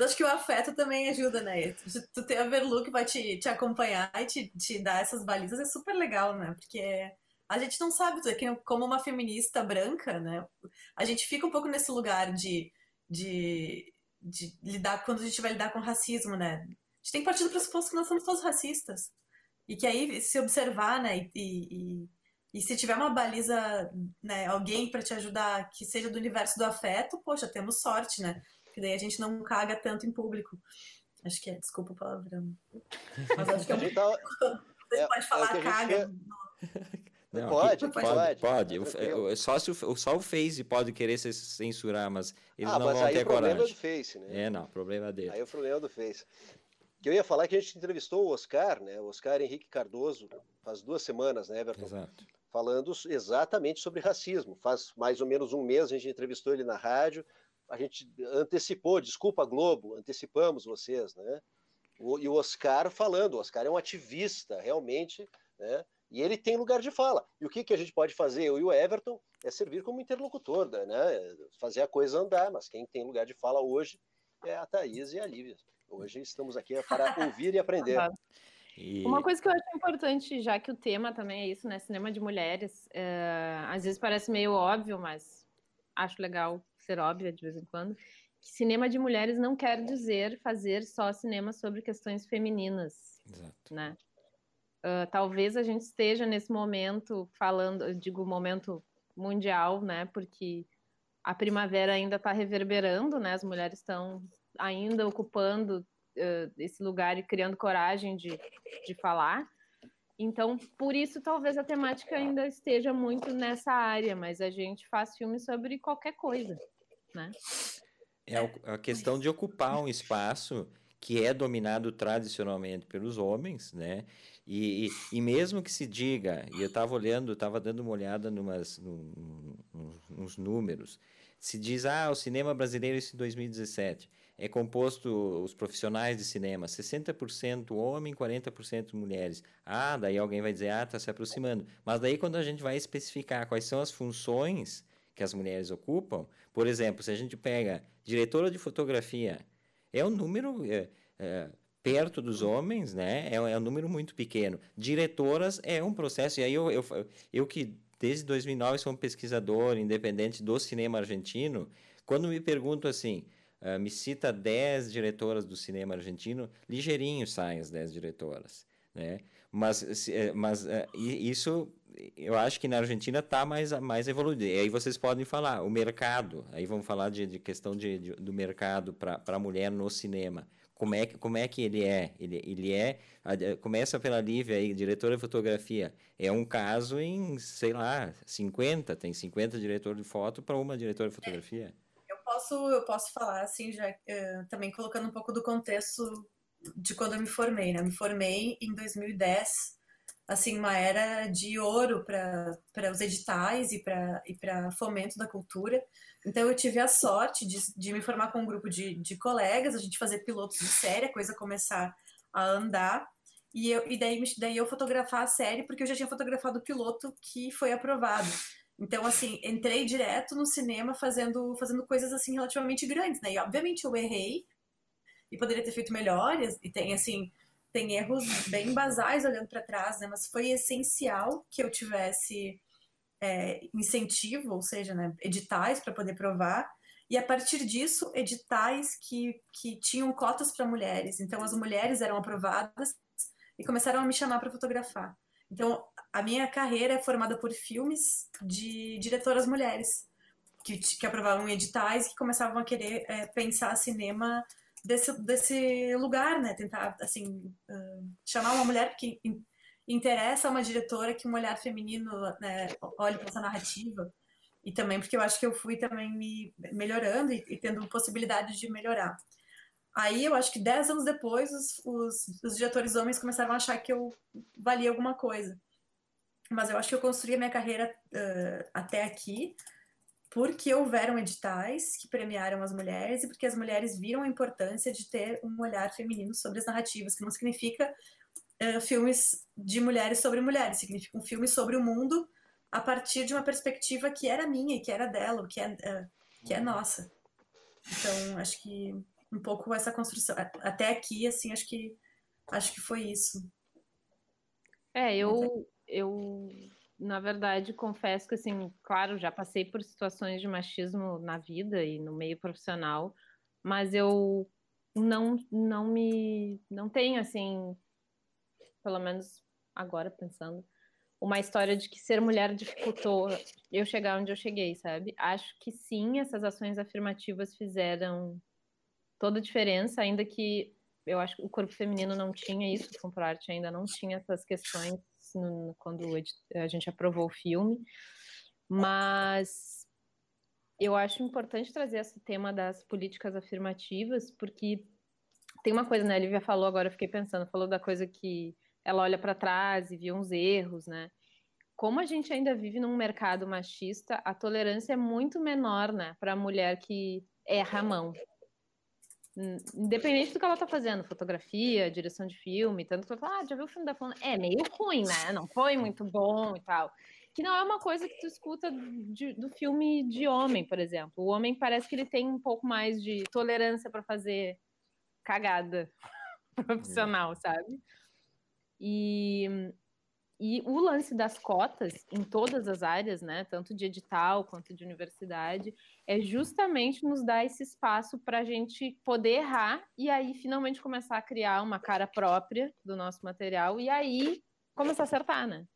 Acho que o afeto também ajuda, né? Tu ter a Verlu que vai te, te acompanhar e te, te dar essas balizas é super legal, né? Porque a gente não sabe, como uma feminista branca, né? A gente fica um pouco nesse lugar de, de, de lidar, quando a gente vai lidar com racismo, né? A gente tem que partir do pressuposto que nós somos todos racistas. E que aí, se observar, né, e, e e se tiver uma baliza, né, alguém para te ajudar que seja do universo do afeto, poxa, temos sorte, né? Porque daí a gente não caga tanto em público. Acho que é, desculpa o palavrão. Mas acho que é um... Tá... Você é, pode é falar é caga. Não, pode, pode, pode, pode. O, só, se o, só o Face pode querer se censurar, mas eles ah, não mas vão ter coragem. o problema é do Face, né? É, não, problema dele. Aí o problema é do Face. Que eu ia falar que a gente entrevistou o Oscar, né? O Oscar Henrique Cardoso, faz duas semanas, né, Everton? Exato falando exatamente sobre racismo. Faz mais ou menos um mês a gente entrevistou ele na rádio, a gente antecipou, desculpa Globo, antecipamos vocês, né? O, e o Oscar falando, o Oscar é um ativista, realmente, né? E ele tem lugar de fala. E o que, que a gente pode fazer, eu e o Everton, é servir como interlocutor, né? Fazer a coisa andar, mas quem tem lugar de fala hoje é a Thaís e a Lívia. Hoje estamos aqui para ouvir e aprender. E... Uma coisa que eu acho importante, já que o tema também é isso, né? Cinema de mulheres. É... Às vezes parece meio óbvio, mas acho legal ser óbvio de vez em quando. Que cinema de mulheres não quer dizer fazer só cinema sobre questões femininas. Exato. Né? Uh, talvez a gente esteja nesse momento falando, digo momento mundial, né? Porque a primavera ainda está reverberando, né? As mulheres estão ainda ocupando uh, esse lugar e criando coragem de, de falar. Então, por isso, talvez a temática ainda esteja muito nessa área, mas a gente faz filmes sobre qualquer coisa, né? É a questão de ocupar um espaço que é dominado tradicionalmente pelos homens, né? E, e, e mesmo que se diga, e eu estava olhando, estava dando uma olhada numas, num, nos números, se diz, ah, o cinema brasileiro em 2017 é composto, os profissionais de cinema, 60% homem, 40% mulheres. Ah, daí alguém vai dizer, ah, está se aproximando. Mas daí quando a gente vai especificar quais são as funções que as mulheres ocupam, por exemplo, se a gente pega diretora de fotografia, é um número é, é, perto dos homens, né? É, é, um número muito pequeno. Diretoras é um processo, e aí eu, eu, eu que desde 2009 sou um pesquisador independente do cinema argentino, quando me pergunto assim, uh, me cita 10 diretoras do cinema argentino, ligeirinho saem as 10 diretoras, né? Mas, eh, mas uh, isso eu acho que na Argentina está mais, mais evoluído. E aí vocês podem falar, o mercado, aí vamos falar de, de questão de, de, do mercado para a mulher no cinema. Como é, que, como é que ele é? Ele, ele é. Começa pela Lívia aí, diretora de fotografia. É um caso em, sei lá, 50, tem 50 diretores de foto para uma diretora de fotografia. Eu posso, eu posso falar, assim, já uh, também colocando um pouco do contexto de quando eu me formei, né? Me formei em 2010 assim uma era de ouro para os editais e para e fomento da cultura. Então eu tive a sorte de, de me formar com um grupo de, de colegas, a gente fazer pilotos de série, a coisa começar a andar. E, eu, e daí, daí eu fotografar a série, porque eu já tinha fotografado o piloto que foi aprovado. Então, assim, entrei direto no cinema fazendo, fazendo coisas, assim, relativamente grandes, né? E, obviamente, eu errei e poderia ter feito melhor. E tem, assim, tem erros bem basais olhando para trás, né? Mas foi essencial que eu tivesse é, incentivo, ou seja, né, editais para poder provar. E a partir disso, editais que, que tinham cotas para mulheres. Então, as mulheres eram aprovadas e começaram a me chamar para fotografar. Então, a minha carreira é formada por filmes de diretoras mulheres, que, que aprovavam editais que começavam a querer é, pensar cinema desse, desse lugar, né? Tentar, assim, uh, chamar uma mulher que interessa a uma diretora que um olhar feminino né, olhe para essa narrativa. E também porque eu acho que eu fui também me melhorando e, e tendo possibilidade de melhorar. Aí eu acho que dez anos depois os, os, os, diretores homens começaram a achar que eu valia alguma coisa. Mas eu acho que eu construí a minha carreira uh, até aqui porque houveram editais que premiaram as mulheres e porque as mulheres viram a importância de ter um olhar feminino sobre as narrativas, que não significa uh, filmes de mulheres sobre mulheres, significa um filme sobre o mundo a partir de uma perspectiva que era minha e que era dela, que é, uh, que é nossa. Então, acho que um pouco essa construção. Até aqui, assim, acho que acho que foi isso. É, eu, eu na verdade, confesso que, assim, claro, já passei por situações de machismo na vida e no meio profissional, mas eu não, não me, não tenho, assim, pelo menos agora pensando, uma história de que ser mulher dificultou eu chegar onde eu cheguei, sabe? Acho que sim, essas ações afirmativas fizeram toda a diferença, ainda que eu acho que o corpo feminino não tinha isso, o Arte ainda não tinha essas questões no, quando a gente aprovou o filme, mas eu acho importante trazer esse tema das políticas afirmativas, porque tem uma coisa, né? A Lívia falou agora, eu fiquei pensando, falou da coisa que ela olha para trás e vê uns erros, né? Como a gente ainda vive num mercado machista, a tolerância é muito menor, né, para a mulher que erra a mão, Independente do que ela tá fazendo, fotografia, direção de filme, tanto que eu falo, ah, já viu o filme da fulana? É meio ruim, né? Não foi muito bom e tal. Que não é uma coisa que tu escuta de, do filme de homem, por exemplo. O homem parece que ele tem um pouco mais de tolerância para fazer cagada profissional, sabe? E, e o lance das cotas em todas as áreas, né, tanto de edital quanto de universidade, é justamente nos dar esse espaço para a gente poder errar e aí finalmente começar a criar uma cara própria do nosso material e aí começar a acertar, né?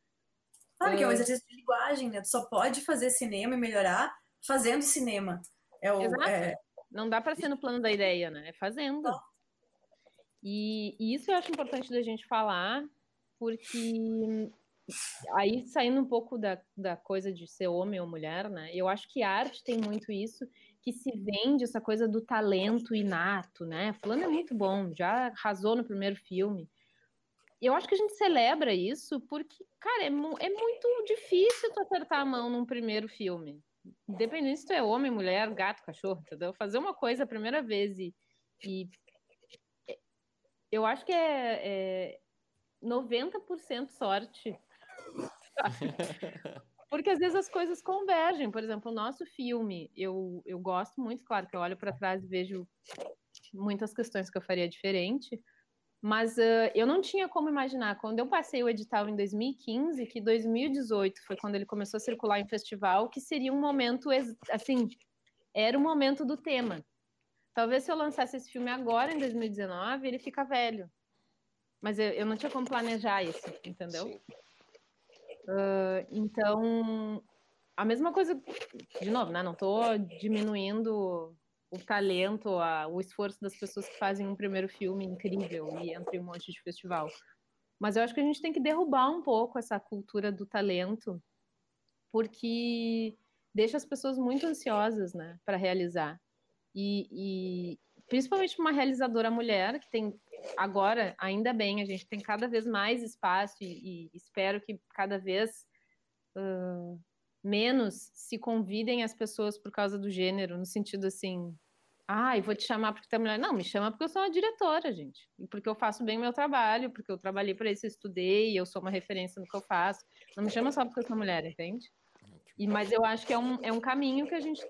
Claro que é um exercício de linguagem, né? Tu só pode fazer cinema e melhorar fazendo cinema. É o, Exato. É... Não dá para ser no plano da ideia, né? É fazendo. E, e isso eu acho importante da gente falar, porque aí saindo um pouco da, da coisa de ser homem ou mulher, né? Eu acho que arte tem muito isso, que se vende essa coisa do talento inato, né? Fulano é muito bom, já arrasou no primeiro filme. Eu acho que a gente celebra isso porque, cara, é, é muito difícil tu acertar a mão num primeiro filme. Independente se tu é homem, mulher, gato, cachorro, entendeu? Fazer uma coisa a primeira vez e, e eu acho que é, é 90% sorte. Porque às vezes as coisas convergem. Por exemplo, o nosso filme, eu, eu gosto muito, claro, que eu olho para trás e vejo muitas questões que eu faria diferente, mas uh, eu não tinha como imaginar, quando eu passei o edital em 2015, que 2018 foi quando ele começou a circular em festival, que seria um momento, assim, era o momento do tema. Talvez se eu lançasse esse filme agora, em 2019, ele fica velho. Mas eu, eu não tinha como planejar isso, entendeu? Uh, então, a mesma coisa, de novo, né? Não estou diminuindo o talento, a, o esforço das pessoas que fazem um primeiro filme incrível e entram em um monte de festival. Mas eu acho que a gente tem que derrubar um pouco essa cultura do talento, porque deixa as pessoas muito ansiosas, né, para realizar. E, e principalmente uma realizadora mulher, que tem agora, ainda bem, a gente tem cada vez mais espaço e, e espero que cada vez uh, menos se convidem as pessoas por causa do gênero, no sentido assim, ah, eu vou te chamar porque tu é mulher. Não, me chama porque eu sou uma diretora, gente. E porque eu faço bem o meu trabalho, porque eu trabalhei para isso, eu estudei, eu sou uma referência no que eu faço. Não me chama só porque eu sou mulher, entende? E, mas eu acho que é um, é um caminho que a gente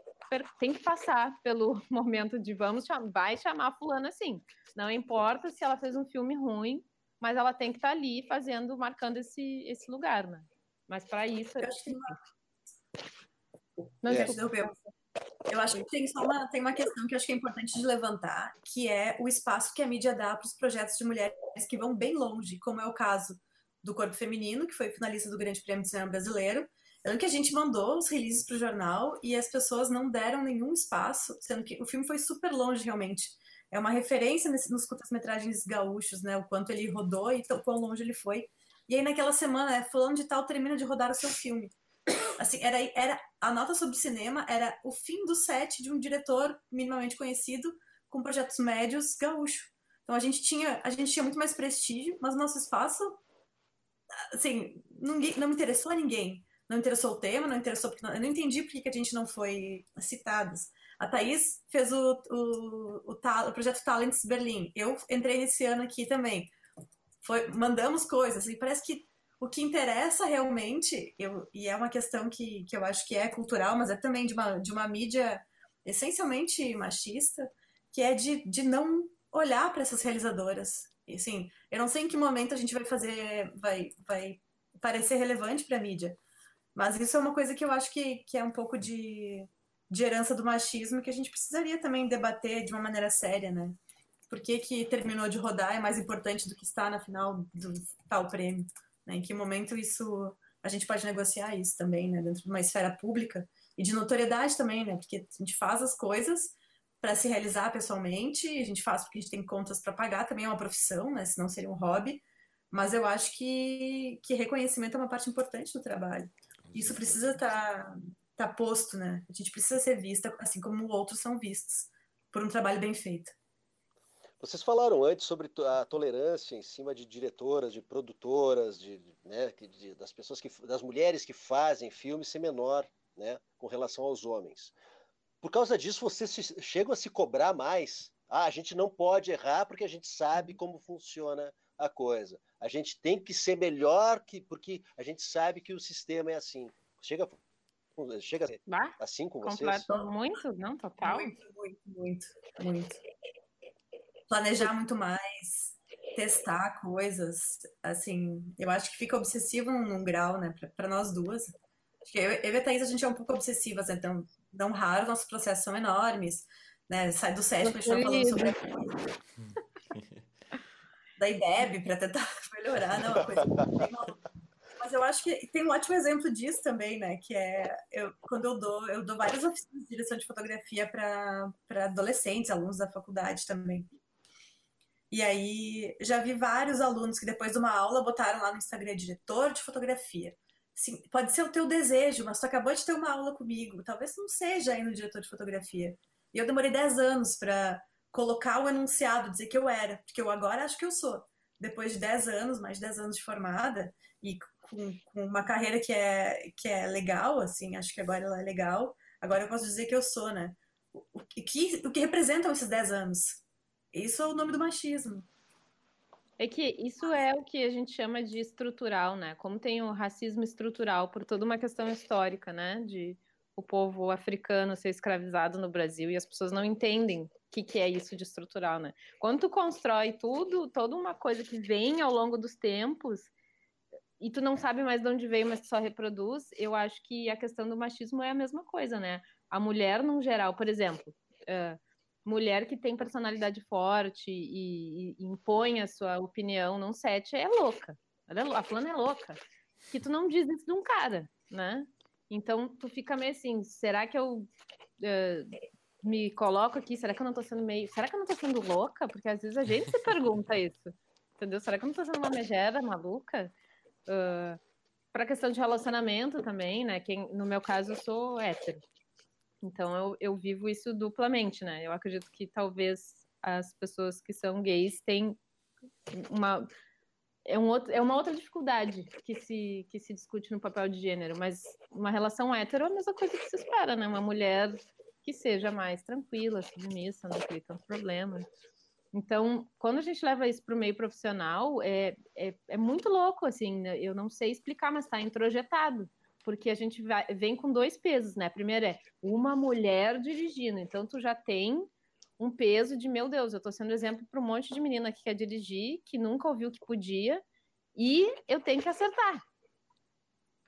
tem que passar pelo momento de vamos chamar, vai chamar fulano assim. Não importa se ela fez um filme ruim, mas ela tem que estar tá ali fazendo, marcando esse, esse lugar, né? Mas para isso. Eu acho que não, é. Eu acho que tem só uma, tem uma questão que eu acho que é importante de levantar, que é o espaço que a mídia dá para os projetos de mulheres que vão bem longe, como é o caso do Corpo Feminino, que foi finalista do Grande Prêmio de Cinema Brasileiro, tanto que a gente mandou os releases para o jornal e as pessoas não deram nenhum espaço, sendo que o filme foi super longe realmente. É uma referência nesse, nos curtas-metragens gaúchos, né? O quanto ele rodou e o quão longe ele foi. E aí naquela semana, é, fulano de tal termina de rodar o seu filme. Assim, era, era a nota sobre cinema era o fim do set de um diretor minimamente conhecido com projetos médios gaúcho. Então a gente tinha a gente tinha muito mais prestígio, mas o nosso espaço assim, não, não interessou a ninguém não interessou o tema, não interessou porque não, eu não entendi por que a gente não foi citadas. A Thaís fez o, o, o, o, projeto Talents Berlim. Eu entrei nesse ano aqui também. Foi, mandamos coisas e parece que o que interessa realmente, eu, e é uma questão que, que eu acho que é cultural, mas é também de uma, de uma mídia essencialmente machista, que é de, de não olhar para essas realizadoras. E, assim, eu não sei em que momento a gente vai fazer, vai, vai parecer relevante para a mídia, mas isso é uma coisa que eu acho que, que é um pouco de, de herança do machismo que a gente precisaria também debater de uma maneira séria, né? Por que, que terminou de rodar é mais importante do que estar na final do tal prêmio? Né? Em que momento isso a gente pode negociar isso também, né? Dentro de uma esfera pública e de notoriedade também, né? Porque a gente faz as coisas para se realizar pessoalmente, a gente faz porque a gente tem contas para pagar, também é uma profissão, né? Senão seria um hobby. Mas eu acho que, que reconhecimento é uma parte importante do trabalho. Isso precisa estar tá, tá posto, né? A gente precisa ser vista assim como outros são vistos, por um trabalho bem feito. Vocês falaram antes sobre a tolerância em cima de diretoras, de produtoras, de, né, de, das pessoas que, das mulheres que fazem filmes ser menor, né, com relação aos homens. Por causa disso, vocês chegam a se cobrar mais. Ah, a gente não pode errar porque a gente sabe como funciona a coisa. A gente tem que ser melhor que porque a gente sabe que o sistema é assim. Chega chega bah, assim com vocês? Muito, não, total. Muito, muito, muito, muito. Planejar muito mais, testar coisas, assim, eu acho que fica obsessivo num, num grau, né, para nós duas. Acho que eu, eu e a Thaís, a gente é um pouco obsessivas, né? então, não raro, nossos processos são enormes, né, sai do set, a gente tá falando sobre da IDEB para tentar melhorar, não, uma coisa mas eu acho que tem um ótimo exemplo disso também, né? Que é eu, quando eu dou, eu dou várias oficinas de direção de fotografia para adolescentes, alunos da faculdade também. E aí já vi vários alunos que depois de uma aula botaram lá no Instagram diretor de fotografia. Assim, pode ser o teu desejo, mas tu acabou de ter uma aula comigo. Talvez não seja ainda diretor de fotografia. E eu demorei 10 anos para colocar o enunciado, dizer que eu era, porque eu agora acho que eu sou. Depois de 10 anos, mais de 10 anos de formada, e com, com, uma carreira que é, que é legal, assim, acho que agora ela é legal, agora eu posso dizer que eu sou, né? O, o, que, o que representam esses 10 anos? Isso é o nome do machismo. É que isso é o que a gente chama de estrutural, né? Como tem o racismo estrutural por toda uma questão histórica, né? De o povo africano ser escravizado no Brasil e as pessoas não entendem que, que é isso de estrutural, né? Quando tu constrói tudo, toda uma coisa que vem ao longo dos tempos e tu não sabe mais de onde veio, mas tu só reproduz, eu acho que a questão do machismo é a mesma coisa, né? A mulher, no geral, por exemplo, uh, mulher que tem personalidade forte e, e, impõe a sua opinião num set é louca. Ela é, a fulana é louca. Que tu não diz isso de um cara, né? Então tu fica meio assim, será que eu uh, me coloco aqui? Será que eu não tô sendo meio. Será que eu não tô sendo louca? Porque às vezes a gente se pergunta isso. Entendeu? Será que eu não tô sendo uma megera maluca? Uh, para questão de relacionamento também, né? Quem, no meu caso, eu sou hétero. Então eu, eu vivo isso duplamente, né? Eu acredito que talvez as pessoas que são gays têm uma é, um outro, é uma outra dificuldade que se, que se discute no papel de gênero, mas uma relação hétero é a mesma coisa que se espera, né? Uma mulher que seja mais tranquila, submissa, não crie tanto problema. Então, quando a gente leva isso para o meio profissional, é, é, é, muito louco, assim, né? eu não sei explicar, mas está introjetado porque a gente vai, vem com dois pesos, né? Primeiro é uma mulher dirigindo, então tu já tem um peso de, meu Deus, eu estou sendo exemplo para um monte de menina que quer dirigir, que nunca ouviu que podia, e eu tenho que acertar.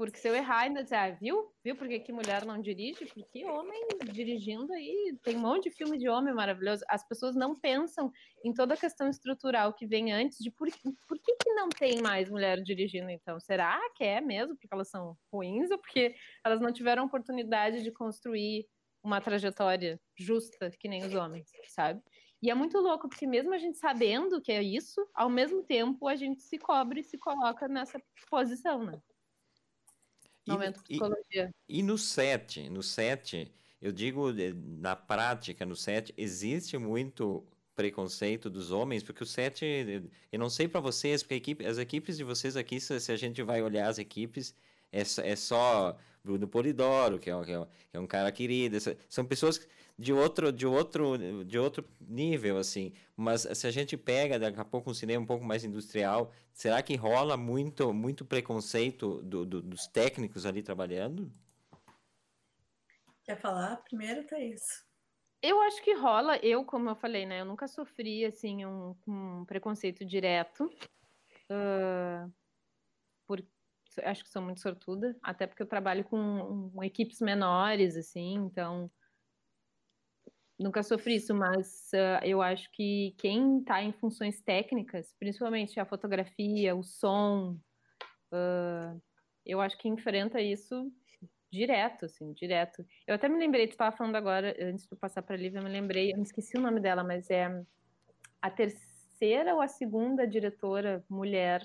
Porque se eu errar, ainda dizer, ah, viu? Viu por que, que mulher não dirige? Porque homem dirigindo aí, tem um monte de filme de homem maravilhoso. As pessoas não pensam em toda a questão estrutural que vem antes de por, por que, que não tem mais mulher dirigindo, então? Será que é mesmo porque elas são ruins ou porque elas não tiveram oportunidade de construir uma trajetória justa que nem os homens, sabe? E é muito louco, porque mesmo a gente sabendo que é isso, ao mesmo tempo a gente se cobre e se coloca nessa posição, né? Momento e, psicologia. E, e no set, no set, eu digo na prática, no set, existe muito preconceito dos homens, porque o set, eu não sei para vocês, porque equipe, as equipes de vocês aqui, se, se, a gente vai olhar as equipes, é, é só Bruno Polidoro, que é, que é, que é um cara querido, são pessoas de outro, de outro, de outro nível, assim. Mas se a gente pega daqui a pouco um cinema um pouco mais industrial, será que rola muito, muito preconceito do, do, dos técnicos ali trabalhando? Quer falar primeiro, Thaís? Eu acho que rola. Eu, como eu falei, né? Eu nunca sofri, assim, um, um preconceito direto. Uh, por, acho que sou muito sortuda. Até porque eu trabalho com um, equipes menores, assim. Então, nunca sofri isso, mas uh, eu acho que quem está em funções técnicas, principalmente a fotografia, o som, uh, eu acho que enfrenta isso direto, assim, direto. Eu até me lembrei, tu estava falando agora, antes de passar para a Lívia, eu me lembrei, eu me esqueci o nome dela, mas é a terceira ou a segunda diretora mulher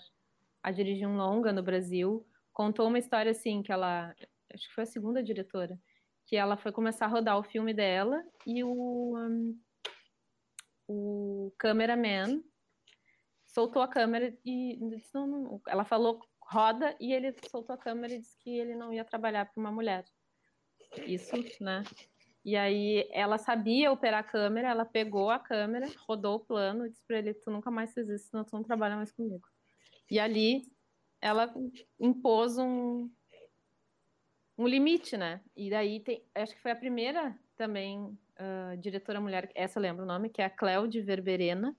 a dirigir um longa no Brasil, contou uma história assim, que ela, acho que foi a segunda diretora, que ela foi começar a rodar o filme dela e o, um, o cameraman soltou a câmera e disse, não, não, ela falou roda e ele soltou a câmera e disse que ele não ia trabalhar para uma mulher. Isso, né? E aí ela sabia operar a câmera, ela pegou a câmera, rodou o plano e disse para ele, tu nunca mais fez isso, senão tu não trabalha mais comigo. E ali ela impôs um, um limite, né? E daí tem, acho que foi a primeira também uh, diretora mulher, essa eu lembro o nome, que é a Cléudia Verberena,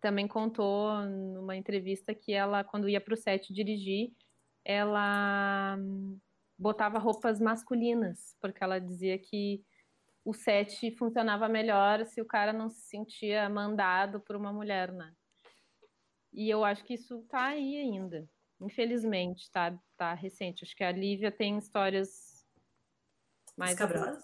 também contou numa entrevista que ela, quando ia para o set dirigir, ela botava roupas masculinas, porque ela dizia que o set funcionava melhor se o cara não se sentia mandado por uma mulher, né? E eu acho que isso tá aí ainda. Infelizmente, tá, tá recente. Acho que a Lívia tem histórias mais. Escabrosas?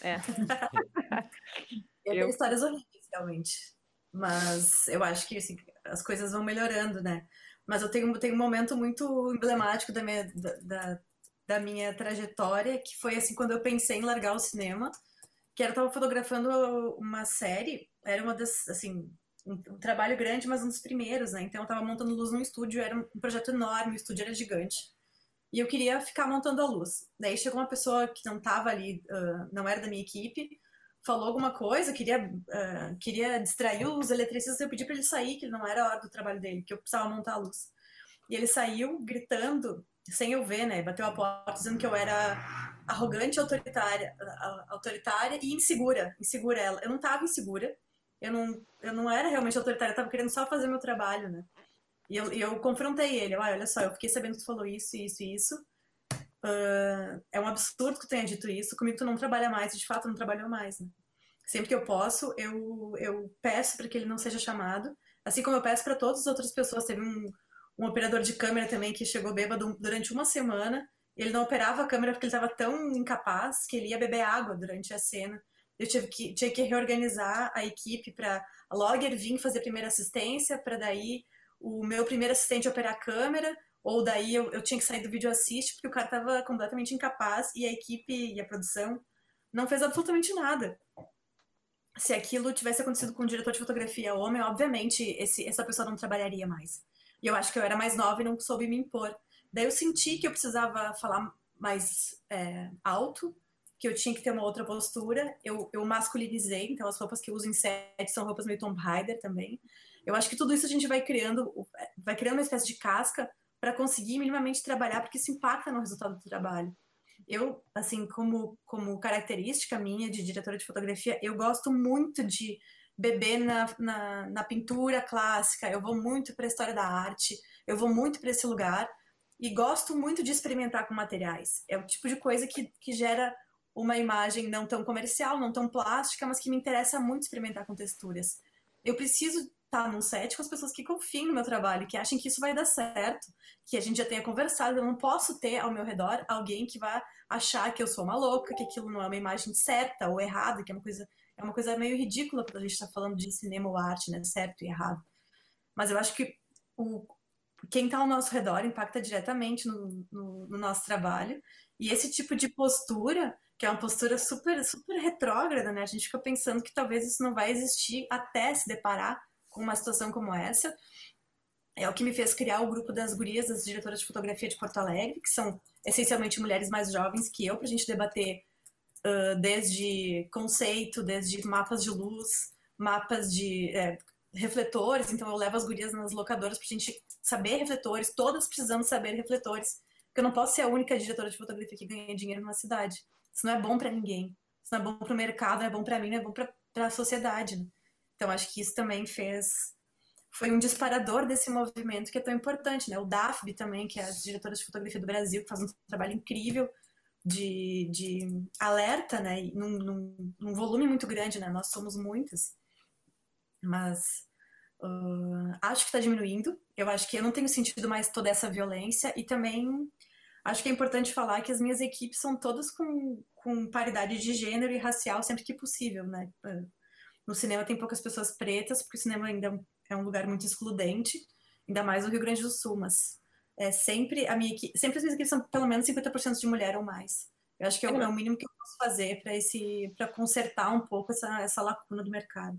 É. eu, eu tenho histórias horríveis, realmente. Mas eu acho que assim, as coisas vão melhorando, né? Mas eu tenho, tenho um momento muito emblemático da minha, da, da, da minha trajetória, que foi assim, quando eu pensei em largar o cinema, que era, eu estava fotografando uma série, era uma das, assim, um, trabalho grande, mas um dos primeiros, né? Então eu estava montando luz num estúdio, era um projeto enorme, o estúdio era gigante. E eu queria ficar montando a luz. Daí chegou uma pessoa que não estava ali, uh, não era da minha equipe, falou alguma coisa, queria, uh, queria distrair os eletricistas, eu pedi para ele sair, que não era a hora do trabalho dele, que eu precisava montar a luz. E ele saiu gritando, sem eu ver, né? Bateu a porta dizendo que eu era arrogante, autoritária, autoritária e insegura, insegura ela. Eu não estava insegura, eu não, eu não era realmente autoritária, eu estava querendo só fazer meu trabalho, né? E eu, eu confrontei ele, olha, olha só, eu fiquei sabendo que tu falou isso, isso e isso. Uh, é um absurdo que tu tenha dito isso, comigo tu não trabalha mais, e de fato não trabalhou mais, né? Sempre que eu posso, eu, eu peço para que ele não seja chamado, assim como eu peço para todas as outras pessoas. Teve um, um operador de câmera também que chegou bêbado durante uma semana, ele não operava a câmera porque ele estava tão incapaz que ele ia beber água durante a cena. Eu tive que, tinha que reorganizar a equipe para a logger vir fazer primeira assistência, para daí o meu primeiro assistente operar a câmera, ou daí eu, eu tinha que sair do vídeo assist porque o cara estava completamente incapaz e a equipe e a produção não fez absolutamente nada. Se aquilo tivesse acontecido com o diretor de fotografia homem, obviamente esse, essa pessoa não trabalharia mais. E eu acho que eu era mais nova e não soube me impor. Daí eu senti que eu precisava falar mais é, alto, que eu tinha que ter uma outra postura. Eu, eu masculinizei, então as roupas que eu uso em set são roupas meio Tomb Raider também. Eu acho que tudo isso a gente vai criando, vai criando uma espécie de casca para conseguir minimamente trabalhar, porque isso impacta no resultado do trabalho. Eu, assim, como, como característica minha de diretora de fotografia, eu gosto muito de beber na, na, na pintura clássica, eu vou muito para a história da arte, eu vou muito para esse lugar e gosto muito de experimentar com materiais. É o tipo de coisa que, que gera uma imagem não tão comercial, não tão plástica, mas que me interessa muito experimentar com texturas. Eu preciso estar tá num set com as pessoas que confiem no meu trabalho, que acham que isso vai dar certo, que a gente já tenha conversado. Eu não posso ter ao meu redor alguém que vá achar que eu sou uma louca, que aquilo não é uma imagem certa ou errada, que é uma coisa é uma coisa meio ridícula quando a gente está falando de cinema ou arte, né, certo e errado. Mas eu acho que o, quem está ao nosso redor impacta diretamente no, no, no nosso trabalho. E esse tipo de postura que é uma postura super, super retrógrada, né? A gente fica pensando que talvez isso não vai existir até se deparar com uma situação como essa. É o que me fez criar o grupo das gurias, das diretoras de fotografia de Porto Alegre, que são essencialmente mulheres mais jovens que eu, para a gente debater uh, desde conceito, desde mapas de luz, mapas de é, refletores. Então, eu levo as gurias nas locadoras para a gente saber refletores, todas precisamos saber refletores, porque eu não posso ser a única diretora de fotografia que ganha dinheiro numa cidade. Isso não é bom para ninguém. Isso não é bom para o mercado, não é bom para mim, não é bom para a sociedade. Né? Então, acho que isso também fez. Foi um disparador desse movimento que é tão importante, né? O DAFB também, que é a diretora de fotografia do Brasil, que faz um trabalho incrível de, de alerta, né? Num, num, num volume muito grande, né? Nós somos muitas. Mas uh, acho que está diminuindo. Eu acho que eu não tenho sentido mais toda essa violência e também acho que é importante falar que as minhas equipes são todas com, com paridade de gênero e racial sempre que possível, né? No cinema tem poucas pessoas pretas, porque o cinema ainda é um lugar muito excludente, ainda mais no Rio Grande do Sul, mas é sempre a minha equipe, sempre as minhas equipes são pelo menos 50% de mulher ou mais. Eu acho que é, é o mínimo que eu posso fazer para esse para consertar um pouco essa, essa lacuna do mercado.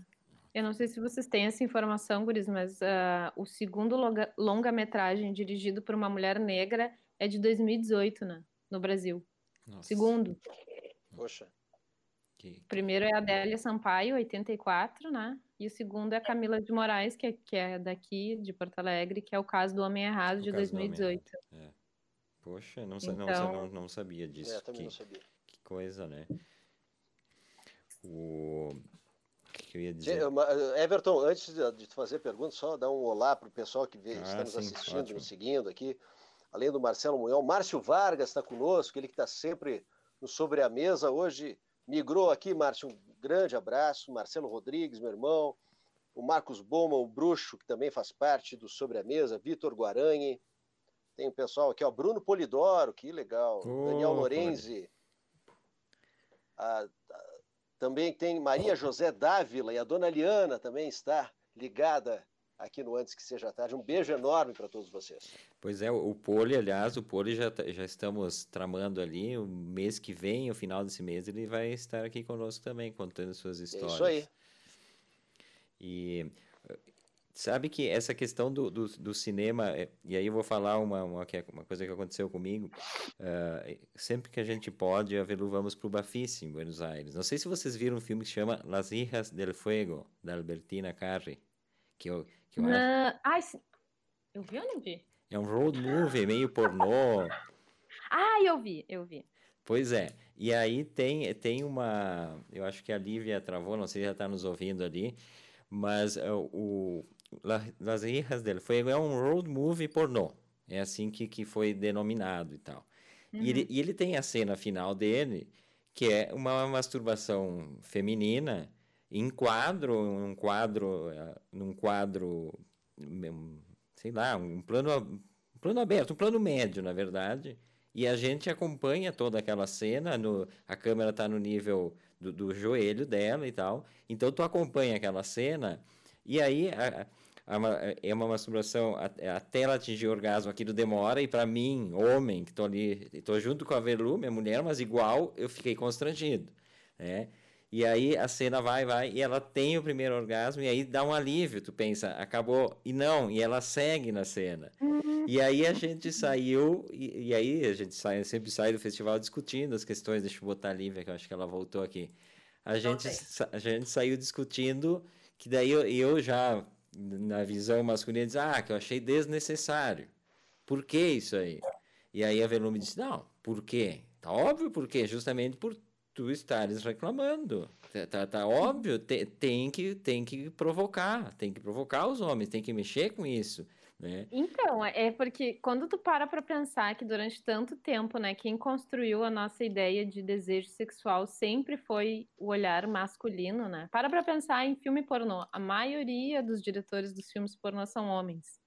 Eu não sei se vocês têm essa informação, Guris, mas uh, o segundo longa-metragem dirigido por uma mulher negra é de 2018, né? No Brasil. Nossa. Segundo. Poxa. O primeiro é a Adélia Sampaio, 84, né? E o segundo é a Camila de Moraes, que é, que é daqui, de Porto Alegre, que é o caso do Homem Errado, o de 2018. É. Poxa, não, então... não, não, não sabia disso. É, também que, não sabia. Que coisa, né? O... que eu ia dizer. Everton, antes de fazer pergunta, só dar um olá para o pessoal que vê, ah, está nos sim, assistindo, ótimo. nos seguindo aqui. Além do Marcelo Munhol, Márcio Vargas está conosco, ele que está sempre no Sobre a Mesa. Hoje migrou aqui, Márcio, um grande abraço. Marcelo Rodrigues, meu irmão. O Marcos Boma, o Bruxo, que também faz parte do Sobre a Mesa. Vitor Guaranhe. Tem o pessoal aqui, ó, Bruno Polidoro, que legal. Oh, Daniel Lorenzi. A, a, também tem Maria José Dávila e a dona Liana também está ligada aqui no Antes Que Seja Tarde. Um beijo enorme para todos vocês. Pois é, o Poli, aliás, o Poli já, tá, já estamos tramando ali. O mês que vem, o final desse mês, ele vai estar aqui conosco também, contando suas histórias. Isso aí. E sabe que essa questão do, do, do, cinema, é, e aí eu vou falar uma, uma, é uma coisa que aconteceu comigo, uh, sempre que a gente pode, a Velu vamos para o Bafis, em Buenos Aires. Não sei se vocês viram um filme que chama Las Hijas del Fuego, da Albertina Carri, que eu, que eu uh, acho... Ai, eu vi ou não vi? É um road movie, meio pornô. ah, eu vi, eu vi. Pois é. E aí tem, tem uma. Eu acho que a Lívia travou, não sei se já está nos ouvindo ali, mas uh, o, Las Hijas del Fuego é um road movie pornô. É assim que, que foi denominado e tal. Uhum. E, ele, e ele tem a cena final dele, que é uma masturbação feminina em quadro, um quadro, num quadro, sei lá, um plano, um plano aberto, um plano médio, na verdade. E a gente acompanha toda aquela cena, no, a câmera está no nível do, do joelho dela e tal. Então tu acompanha aquela cena e aí a, a, é uma masturbação até ela atingir o orgasmo, aquilo demora, e para mim, homem, que estou ali, estou junto com a Velu, minha mulher, mas igual eu fiquei constrangido, né? E aí a cena vai, vai, e ela tem o primeiro orgasmo, e aí dá um alívio, tu pensa, acabou, e não, e ela segue na cena. Uhum. E aí a gente saiu, e, e, aí a gente sai, sempre sai do festival discutindo as questões, deixa eu botar a Lívia, que eu acho que ela voltou aqui. A gente, a gente saiu discutindo que daí eu, eu já, na visão masculina, diz, ah, que eu achei desnecessário. Por que isso aí? E aí a Velume disse, não, por quê? Tá óbvio por quê, justamente por tu estares reclamando. Tá, tá, tá óbvio, tem, tem, que, tem que provocar, tem que provocar os homens, tem que mexer com isso. Né? Então, é porque quando tu para para pensar que durante tanto tempo, né, quem construiu a nossa ideia de desejo sexual sempre foi o olhar masculino, né? Para para pensar em filme pornô. A maioria dos diretores dos filmes pornô são homens.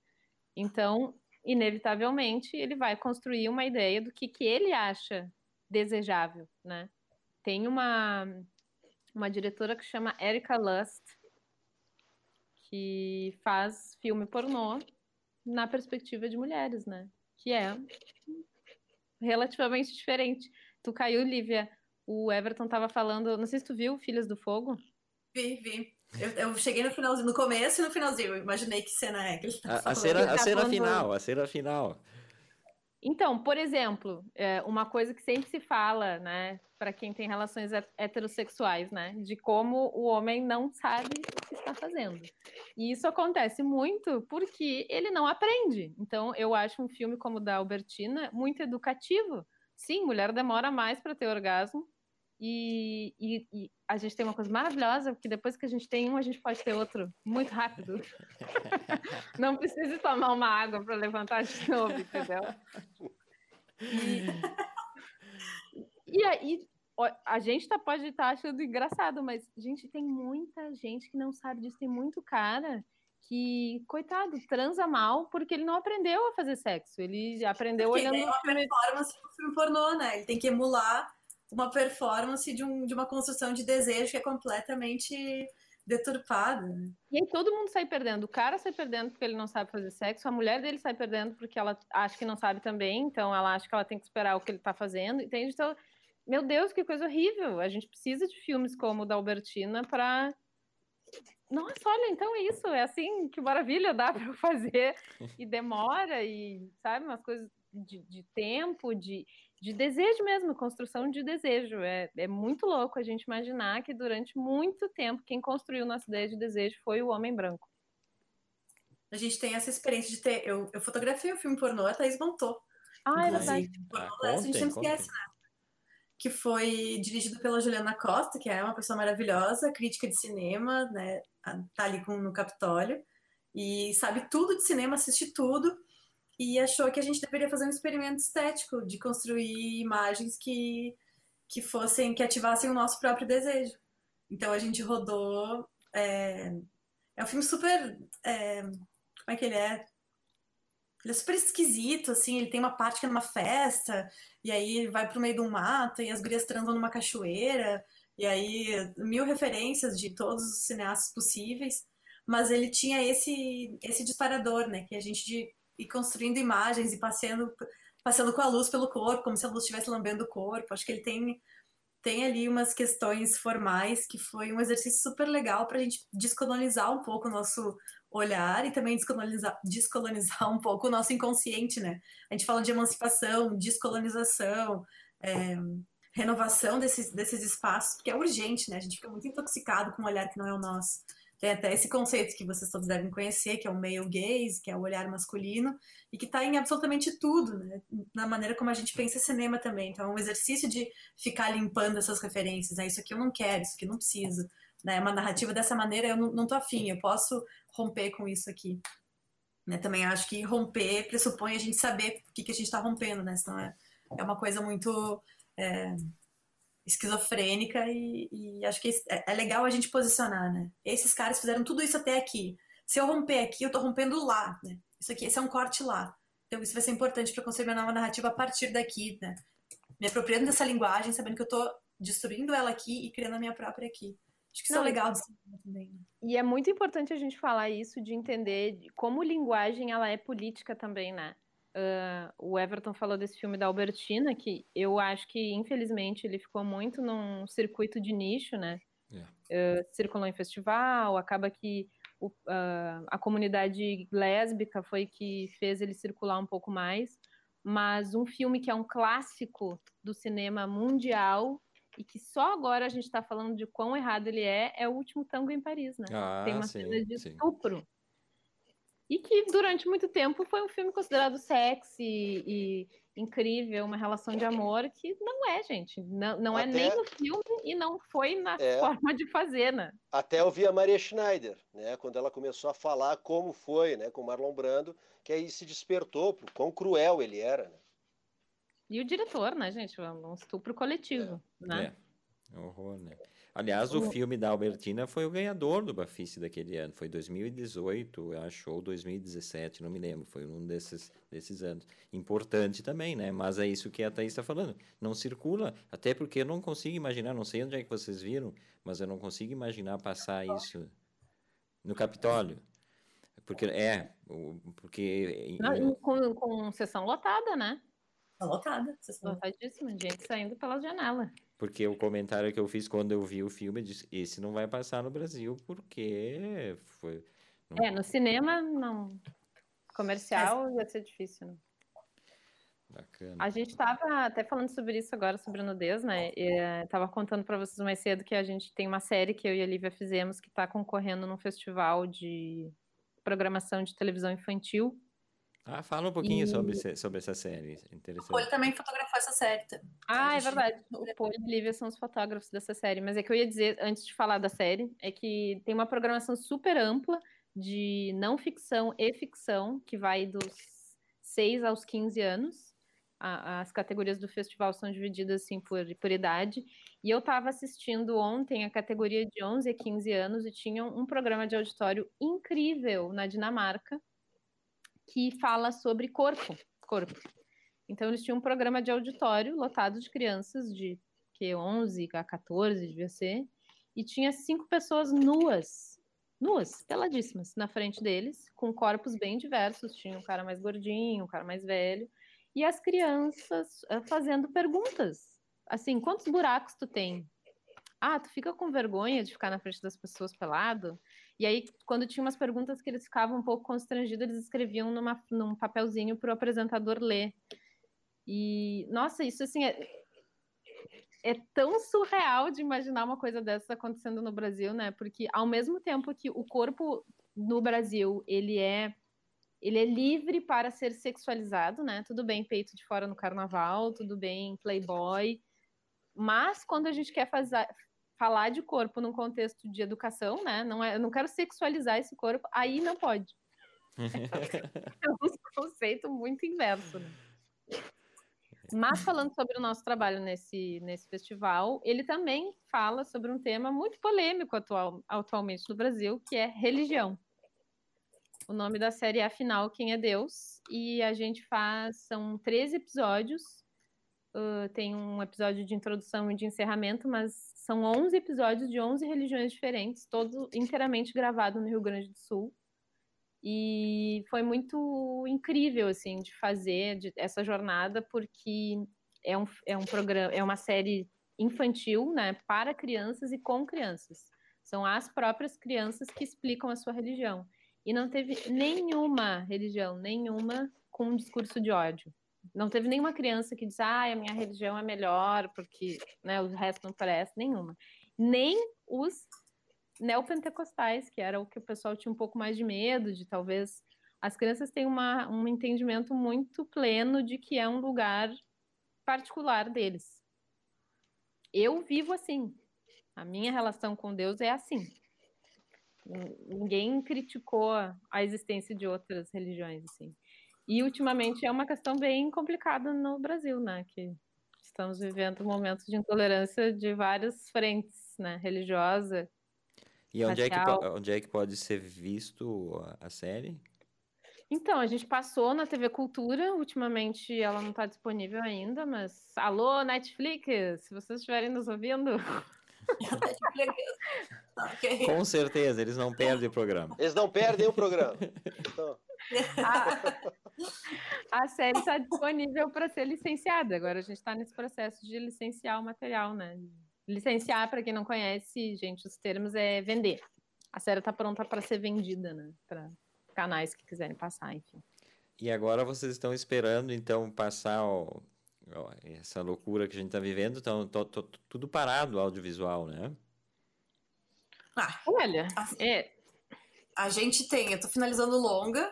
Então, inevitavelmente, ele vai construir uma ideia do que, que ele acha desejável, né? Tem uma, uma diretora que chama Erika Lust, que faz filme pornô na perspectiva de mulheres, né? Que é relativamente diferente. Tu caiu, Lívia. O Everton tava falando, não sei se tu viu Filhas do Fogo. Vi, vi. Eu, eu, cheguei no finalzinho, no começo e no finalzinho. Eu imaginei que cena é que ele tá a, a cena, a tá cena final, a cena final. Então, por exemplo, é uma coisa que sempre se fala, né, para quem tem relações heterossexuais, né, de como o homem não sabe o que está fazendo. E isso acontece muito porque ele não aprende. Então, eu acho um filme como o da Albertina muito educativo. Sim, mulher demora mais para ter orgasmo, e, e, e, a gente tem uma coisa maravilhosa, porque depois que a gente tem um, a gente pode ter outro muito rápido. Não precisa tomar uma água para levantar de novo, entendeu? E, e aí, a gente tá, pode estar tá achando engraçado, mas, gente, tem muita gente que não sabe disso. Tem muito cara que, coitado, transa mal porque ele não aprendeu a fazer sexo. Ele aprendeu porque olhando. Ele é uma performance filme pornô, né? Ele tem que emular uma performance de, um, de uma construção de desejo que é completamente deturpada. Né? E aí todo mundo sai perdendo. O cara sai perdendo porque ele não sabe fazer sexo, a mulher dele sai perdendo porque ela acha que não sabe também, então ela acha que ela tem que esperar o que ele está fazendo, entende? Então, meu Deus, que coisa horrível. A gente precisa de filmes como o da Albertina para nossa, olha, então é isso, é assim, que maravilha dá para fazer e demora e sabe umas coisas de, de tempo, de de desejo mesmo, construção de desejo. É, é muito louco a gente imaginar que durante muito tempo quem construiu nossa ideia de desejo foi o homem branco. A gente tem essa experiência de ter. Eu, eu fotografei o filme pornô, a Thaís montou. Ah, é verdade. Pornô, ah, a gente não esquece, né? que foi dirigido pela Juliana Costa, que é uma pessoa maravilhosa, crítica de cinema, né? Tá ali com, no Capitólio e sabe tudo de cinema, assiste tudo e achou que a gente deveria fazer um experimento estético de construir imagens que que fossem que ativassem o nosso próprio desejo. Então a gente rodou é, é um filme super é, como é que ele é? Ele é super esquisito, assim, ele tem uma parte que é numa festa, e aí ele vai pro meio de um mato, e as gurias transam numa cachoeira, e aí mil referências de todos os cineastas possíveis, mas ele tinha esse esse disparador, né, que a gente ir construindo imagens e passeando passando com a luz pelo corpo, como se a luz estivesse lambendo o corpo. Acho que ele tem tem ali umas questões formais que foi um exercício super legal para a gente descolonizar um pouco o nosso olhar e também descolonizar, descolonizar um pouco o nosso inconsciente, né? A gente fala de emancipação, descolonização, é, renovação desses, desses espaços, porque é urgente, né? A gente fica muito intoxicado com um olhar que não é o nosso. Tem até esse conceito que vocês todos devem conhecer, que é o male gaze, que é o olhar masculino, e que está em absolutamente tudo, né? na maneira como a gente pensa cinema também. Então, é um exercício de ficar limpando essas referências. Né? Isso aqui eu não quero, isso aqui eu não preciso. Né? Uma narrativa dessa maneira eu não, não tô afim, eu posso romper com isso aqui. Né? Também acho que romper pressupõe a gente saber o que, que a gente está rompendo, né? Senão é, é uma coisa muito é, esquizofrênica e, e acho que é, é, legal a gente posicionar, né? Esses caras fizeram tudo isso até aqui. Se eu romper aqui, eu tô rompendo lá, né? Isso aqui, esse é um corte lá. Então isso vai ser importante para construir minha nova narrativa a partir daqui, né? Me apropriando dessa linguagem, sabendo que eu tô destruindo ela aqui e criando a minha própria aqui. Acho que isso é Não, é legal também. Né? E é muito importante a gente falar isso, de entender como linguagem ela é política também, né? Uh, o Everton falou desse filme da Albertina, que eu acho que, infelizmente, ele ficou muito num circuito de nicho, né? Yeah. Uh, circulou em festival, acaba que o, uh, a comunidade lésbica foi que fez ele circular um pouco mais, mas um filme que é um clássico do cinema mundial e que só agora a gente está falando de quão errado ele é, é o último tango em Paris, né? Ah, Tem uma sim, cena de sim. estupro e que durante muito tempo foi um filme considerado sexy e incrível, uma relação de amor que não é, gente. Não, não é nem no filme e não foi na é, forma de fazer, né? Até eu vi a Maria Schneider, né? Quando ela começou a falar como foi, né? Com Marlon Brando, que aí se despertou pro quão cruel ele era, né? E o diretor, né, gente? Um estupro coletivo, é. né? É. Horror, né? Aliás, o filme da Albertina foi o ganhador do Bafice daquele ano. Foi 2018, eu acho, ou 2017, não me lembro. Foi um desses, desses anos. Importante também, né? Mas é isso que a Thaís está falando. Não circula, até porque eu não consigo imaginar, não sei onde é que vocês viram, mas eu não consigo imaginar passar isso no Capitólio. Porque é, porque... Não, com, com sessão lotada, né? Lotada. Sessão lotadíssima, gente saindo pela janela. Porque o comentário que eu fiz quando eu vi o filme, disse, esse não vai passar no Brasil, porque foi... Não... É, no cinema, não. Comercial ia ser difícil, né? Bacana. A gente estava até falando sobre isso agora, sobre nudez, né? Estava contando para vocês mais cedo que a gente tem uma série que eu e a Lívia fizemos que está concorrendo num festival de programação de televisão infantil ah, fala um pouquinho e... sobre, sobre essa série. Interessante. O Poli também fotografou essa série. Ah, é verdade. O Poli e a Lívia são os fotógrafos dessa série. Mas é que eu ia dizer, antes de falar da série, é que tem uma programação super ampla de não ficção e ficção, que vai dos 6 aos 15 anos. as categorias do festival são divididas assim por, por idade. E eu estava assistindo ontem a categoria de 11 a 15 anos e tinham um programa de auditório incrível na Dinamarca que fala sobre corpo, corpo. Então eles tinham um programa de auditório lotado de crianças de que 11 a 14 devia ser, e tinha cinco pessoas nuas, nuas, peladíssimas na frente deles, com corpos bem diversos, tinha um cara mais gordinho, um cara mais velho, e as crianças uh, fazendo perguntas. Assim, quantos buracos tu tem? Ah, tu fica com vergonha de ficar na frente das pessoas pelado? E aí, quando tinha umas perguntas que eles ficavam um pouco constrangidos, eles escreviam numa, num papelzinho para o apresentador ler. E, nossa, isso assim é, é tão surreal de imaginar uma coisa dessa acontecendo no Brasil, né? Porque ao mesmo tempo que o corpo no Brasil, ele é ele é livre para ser sexualizado, né? Tudo bem peito de fora no carnaval, tudo bem playboy, mas quando a gente quer fazer, falar de corpo num contexto de educação, né? Não é, eu não quero sexualizar esse corpo, aí não pode. é um conceito muito inverso, né? Mas falando sobre o nosso trabalho nesse, nesse festival, ele também fala sobre um tema muito polêmico atual, atualmente no Brasil, que é religião. O nome da série é Afinal, Quem é Deus? E a gente faz, são 13 episódios, uh, tem um episódio de introdução e de encerramento, mas são 11 episódios de 11 religiões diferentes, todo inteiramente gravado no Rio Grande do Sul. E foi muito incrível, assim, de fazer de, essa jornada, porque é um, é um programa, é uma série infantil, né, para crianças e com crianças. São as próprias crianças que explicam a sua religião. E não teve nenhuma religião, nenhuma com um discurso de ódio. Não teve nenhuma criança que disse, ah, a minha religião é melhor porque né, o resto não parece, nenhuma. Nem os neopentecostais, que era o que o pessoal tinha um pouco mais de medo, de talvez as crianças têm uma, um entendimento muito pleno de que é um lugar particular deles. Eu vivo assim. A minha relação com Deus é assim. Ninguém criticou a existência de outras religiões assim. E ultimamente é uma questão bem complicada no Brasil, né? Que estamos vivendo momentos de intolerância de várias frentes, né? Religiosa, e onde é, que, onde é que pode ser visto a, série? Então, a gente passou na TV Cultura, ultimamente ela não está disponível ainda, mas alô, Netflix, se vocês estiverem nos ouvindo. Com certeza, eles não perdem o programa. Eles não perdem o programa. Então... A, a série está disponível para ser licenciada. Agora a gente está nesse processo de licenciar o material, né? Licenciar, para quem não conhece, gente, os termos é vender. A série está pronta para ser vendida, né? Para canais que quiserem passar, enfim. E agora vocês estão esperando, então, passar ó, ó, essa loucura que a gente está vivendo, então, tô, tô, tudo parado audiovisual, né? Ah, Olha, a, é... a gente tem, eu estou finalizando longa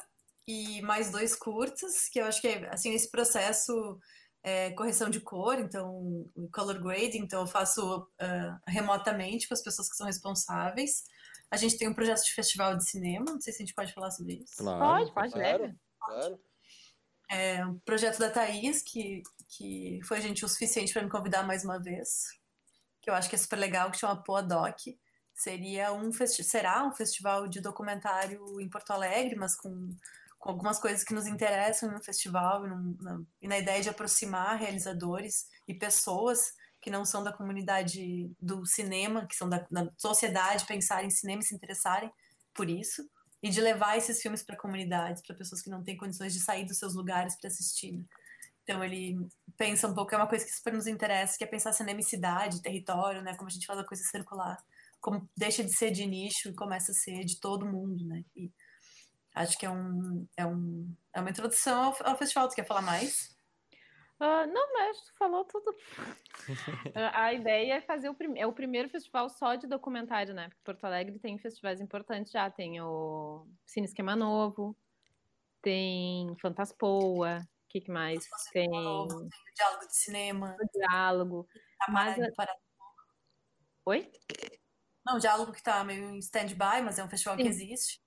e mais dois curtas, que eu acho que, assim, esse processo é, correção de cor, então color grading, então eu faço uh, remotamente com as pessoas que são responsáveis. A gente tem um projeto de festival de cinema, não sei se a gente pode falar sobre isso. Claro, pode, pode, claro, claro. É um projeto da Thaís, que, que foi gente o suficiente para me convidar mais uma vez, que eu acho que é super legal, que chama Poadoc. Seria um será um festival de documentário em Porto Alegre, mas com com algumas coisas que nos interessam no festival e, no, na, e na ideia de aproximar realizadores e pessoas que não são da comunidade do cinema, que são da, da sociedade, pensarem em cinema e se interessarem por isso, e de levar esses filmes para comunidades, para pessoas que não têm condições de sair dos seus lugares para assistir. Né? Então ele pensa um pouco, é uma coisa que super nos interessa, que é pensar cinema em cidade, território, né? Como a gente faz a coisa circular, como deixa de ser de nicho e começa a ser de todo mundo, né? E Acho que é, um, é, um, é uma introdução ao, ao festival. Tu quer falar mais? Uh, não, mas tu falou tudo. a ideia é fazer o, prim é o primeiro festival só de documentário, né? Porque Porto Alegre tem festivais importantes já. Tem o Cine Esquema Novo, tem Fantaspoa, o que, que, mais? Tem... tem o Diálogo de Cinema. O Diálogo. Tá mas... Para... Oi? Não, o Diálogo que tá meio em stand-by, mas é um festival Sim. que existe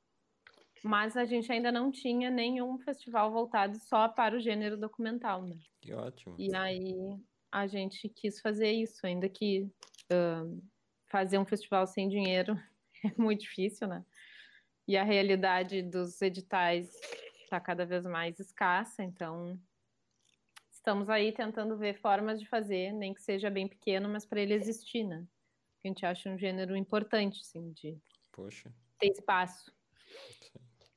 mas a gente ainda não tinha nenhum festival voltado só para o gênero documental, né? Que ótimo. E aí a gente quis fazer isso, ainda que uh, fazer um festival sem dinheiro é muito difícil, né? E a realidade dos editais está cada vez mais escassa, então estamos aí tentando ver formas de fazer, nem que seja bem pequeno, mas para ele existir, né? A gente acha um gênero importante, assim, de Poxa. ter espaço.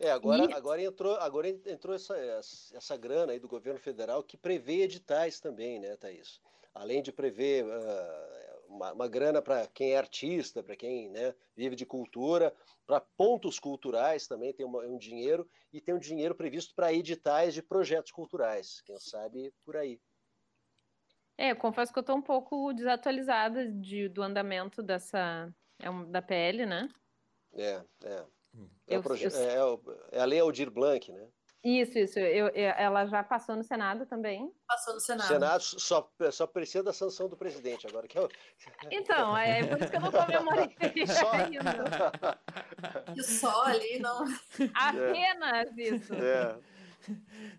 É, agora, e... agora entrou, agora entrou essa, essa grana aí do governo federal que prevê editais também, né, Thaís? Além de prever uh, uma, uma, grana para quem é artista, para quem né, vive de cultura, para pontos culturais também tem uma, um dinheiro, e tem um dinheiro previsto para editais de projetos culturais, quem sabe por aí. É, eu confesso que eu estou um pouco desatualizada de, do andamento dessa é um, da PL, né? É, é. É, eu, eu... é, é, a lei Aldir Blanc, né? Isso, isso. Eu, eu, ela já passou no Senado também. Passou no Senado. Senado só, só precisa da sanção do presidente agora. Que eu... Então, é por isso que eu não comemorei Só... ainda. E só ali não. Apenas isso. É.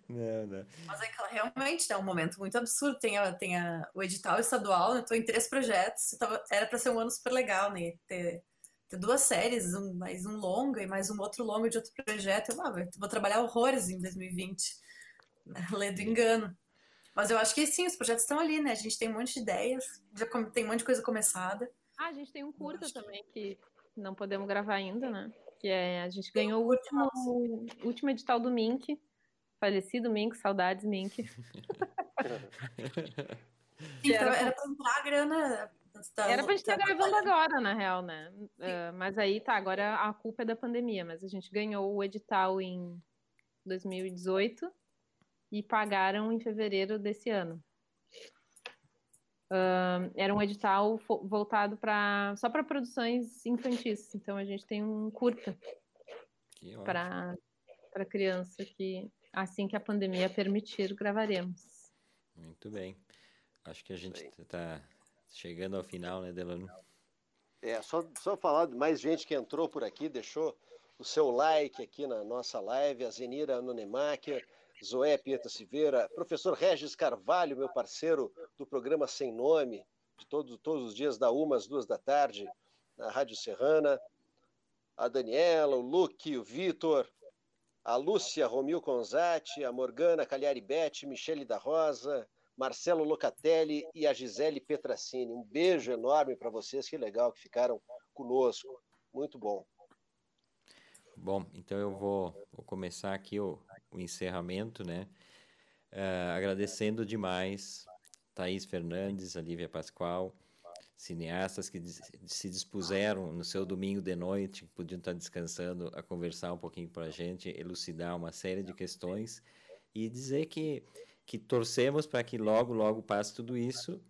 Não, não. Mas é que realmente é um momento muito absurdo. Tem, a, tem a, o edital estadual, né? Tô em três projetos. Tava, era para ser um ano super legal, né? Ter, ter duas séries, um, mais um longa e mais um outro longa de outro projeto. Eu, ah, vou trabalhar horrores em 2020. Né? Lê do engano. Mas eu acho que sim, os projetos estão ali, né? A gente tem um monte de ideias, já tem um monte de coisa começada. Ah, a gente tem um curta também que não podemos gravar ainda, né? Que é, a gente ganhou o último, o último edital do Mink, falecido Mink, saudades Mink. Então, era para entrar a grana Tá, Era pra gente estar tá gravando agora, na real, né? Uh, mas aí tá, agora a culpa é da pandemia, mas a gente ganhou o edital em 2018 e pagaram em fevereiro desse ano. Uh, era um edital voltado para só para produções infantis, então a gente tem um curta para para criança que assim que a pandemia permitir gravaremos. Muito bem. Acho que a gente está Chegando ao final, né, Delano? É, só, só falar de mais gente que entrou por aqui, deixou o seu like aqui na nossa live, a Zenira Nonemacher, Zoé Pieta Silveira, professor Regis Carvalho, meu parceiro do programa Sem Nome, de todos, todos os dias da uma às duas da tarde, na Rádio Serrana, a Daniela, o Luque, o Vitor, a Lúcia Romil Conzati, a Morgana Cagliari Bete, Michele da Rosa, Marcelo Locatelli e a Gisele Petracini. Um beijo enorme para vocês, que legal que ficaram conosco. Muito bom. Bom, então eu vou, vou começar aqui o, o encerramento, né? Uh, agradecendo demais Thaís Fernandes, a Lívia Pascoal, cineastas que se dispuseram no seu domingo de noite, podiam estar descansando, a conversar um pouquinho para a gente, elucidar uma série de questões e dizer que que torcemos para que logo, logo passe tudo isso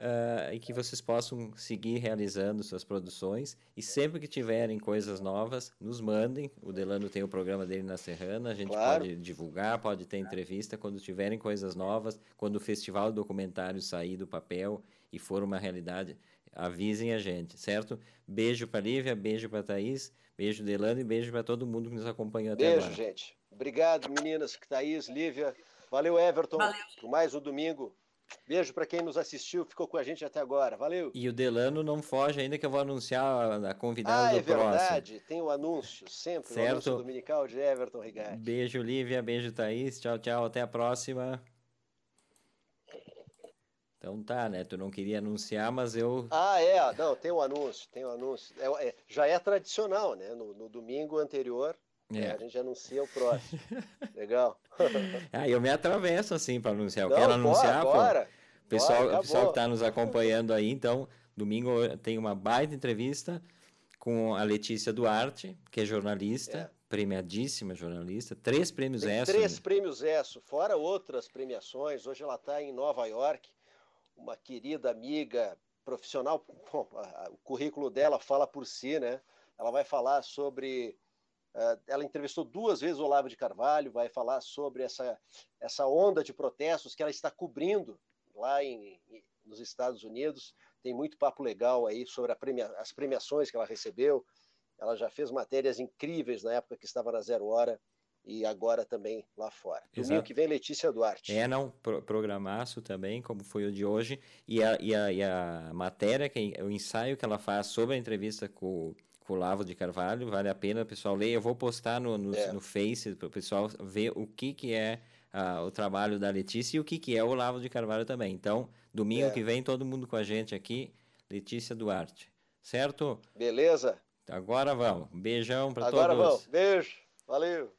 uh, e que vocês possam seguir realizando suas produções. E sempre que tiverem coisas novas, nos mandem. O Delano tem o programa dele na Serrana, a gente claro. pode divulgar, pode ter entrevista quando tiverem coisas novas, quando o Festival Documentário sair do papel e for uma realidade. Avisem a gente, certo? Beijo para Lívia, beijo para Thaís, beijo Delano e beijo para todo mundo que nos acompanhou até beijo, agora. Beijo, gente. Obrigado, meninas, Thaís, Lívia. Valeu, Everton, Valeu. por mais um domingo. Beijo para quem nos assistiu, ficou com a gente até agora. Valeu. E o Delano não foge ainda que eu vou anunciar a convidada ah, do é verdade. Tem o anúncio, sempre certo. o anúncio dominical de Everton Rigatti. Beijo, Lívia. Beijo, Thaís. Tchau, tchau. Até a próxima. Então tá, né? Tu não queria anunciar, mas eu. Ah, é. Não, tem o um anúncio, tem o um anúncio. É, é, já é tradicional, né? No, no domingo anterior é. É, a gente anuncia o próximo. Legal. ah, eu me atravesso assim para anunciar. Eu Não, quero anunciar. Bora, pô, pessoal, bora, pessoal que está nos acompanhando aí, então, domingo tem uma baita entrevista com a Letícia Duarte, que é jornalista, é. premiadíssima jornalista, três prêmios tem ESSO. Três né? prêmios ESSO, fora outras premiações. Hoje ela está em Nova York, uma querida amiga profissional. Bom, o currículo dela fala por si, né? Ela vai falar sobre ela entrevistou duas vezes o Olavo de Carvalho, vai falar sobre essa, essa onda de protestos que ela está cobrindo lá em, em, nos Estados Unidos. Tem muito papo legal aí sobre premia, as premiações que ela recebeu. Ela já fez matérias incríveis na época que estava na Zero Hora e agora também lá fora. Exato. Domingo que vem, Letícia Duarte. É, não, pro, programaço também, como foi o de hoje. E a, e a, e a matéria, que, o ensaio que ela faz sobre a entrevista com com o Lavo de Carvalho, vale a pena o pessoal ler. Eu vou postar no, no, é. no Face para o pessoal ver o que, que é uh, o trabalho da Letícia e o que, que é o Lavo de Carvalho também. Então, domingo é. que vem, todo mundo com a gente aqui, Letícia Duarte. Certo? Beleza. Agora vamos. beijão para todos. Agora vamos. Beijo. Valeu.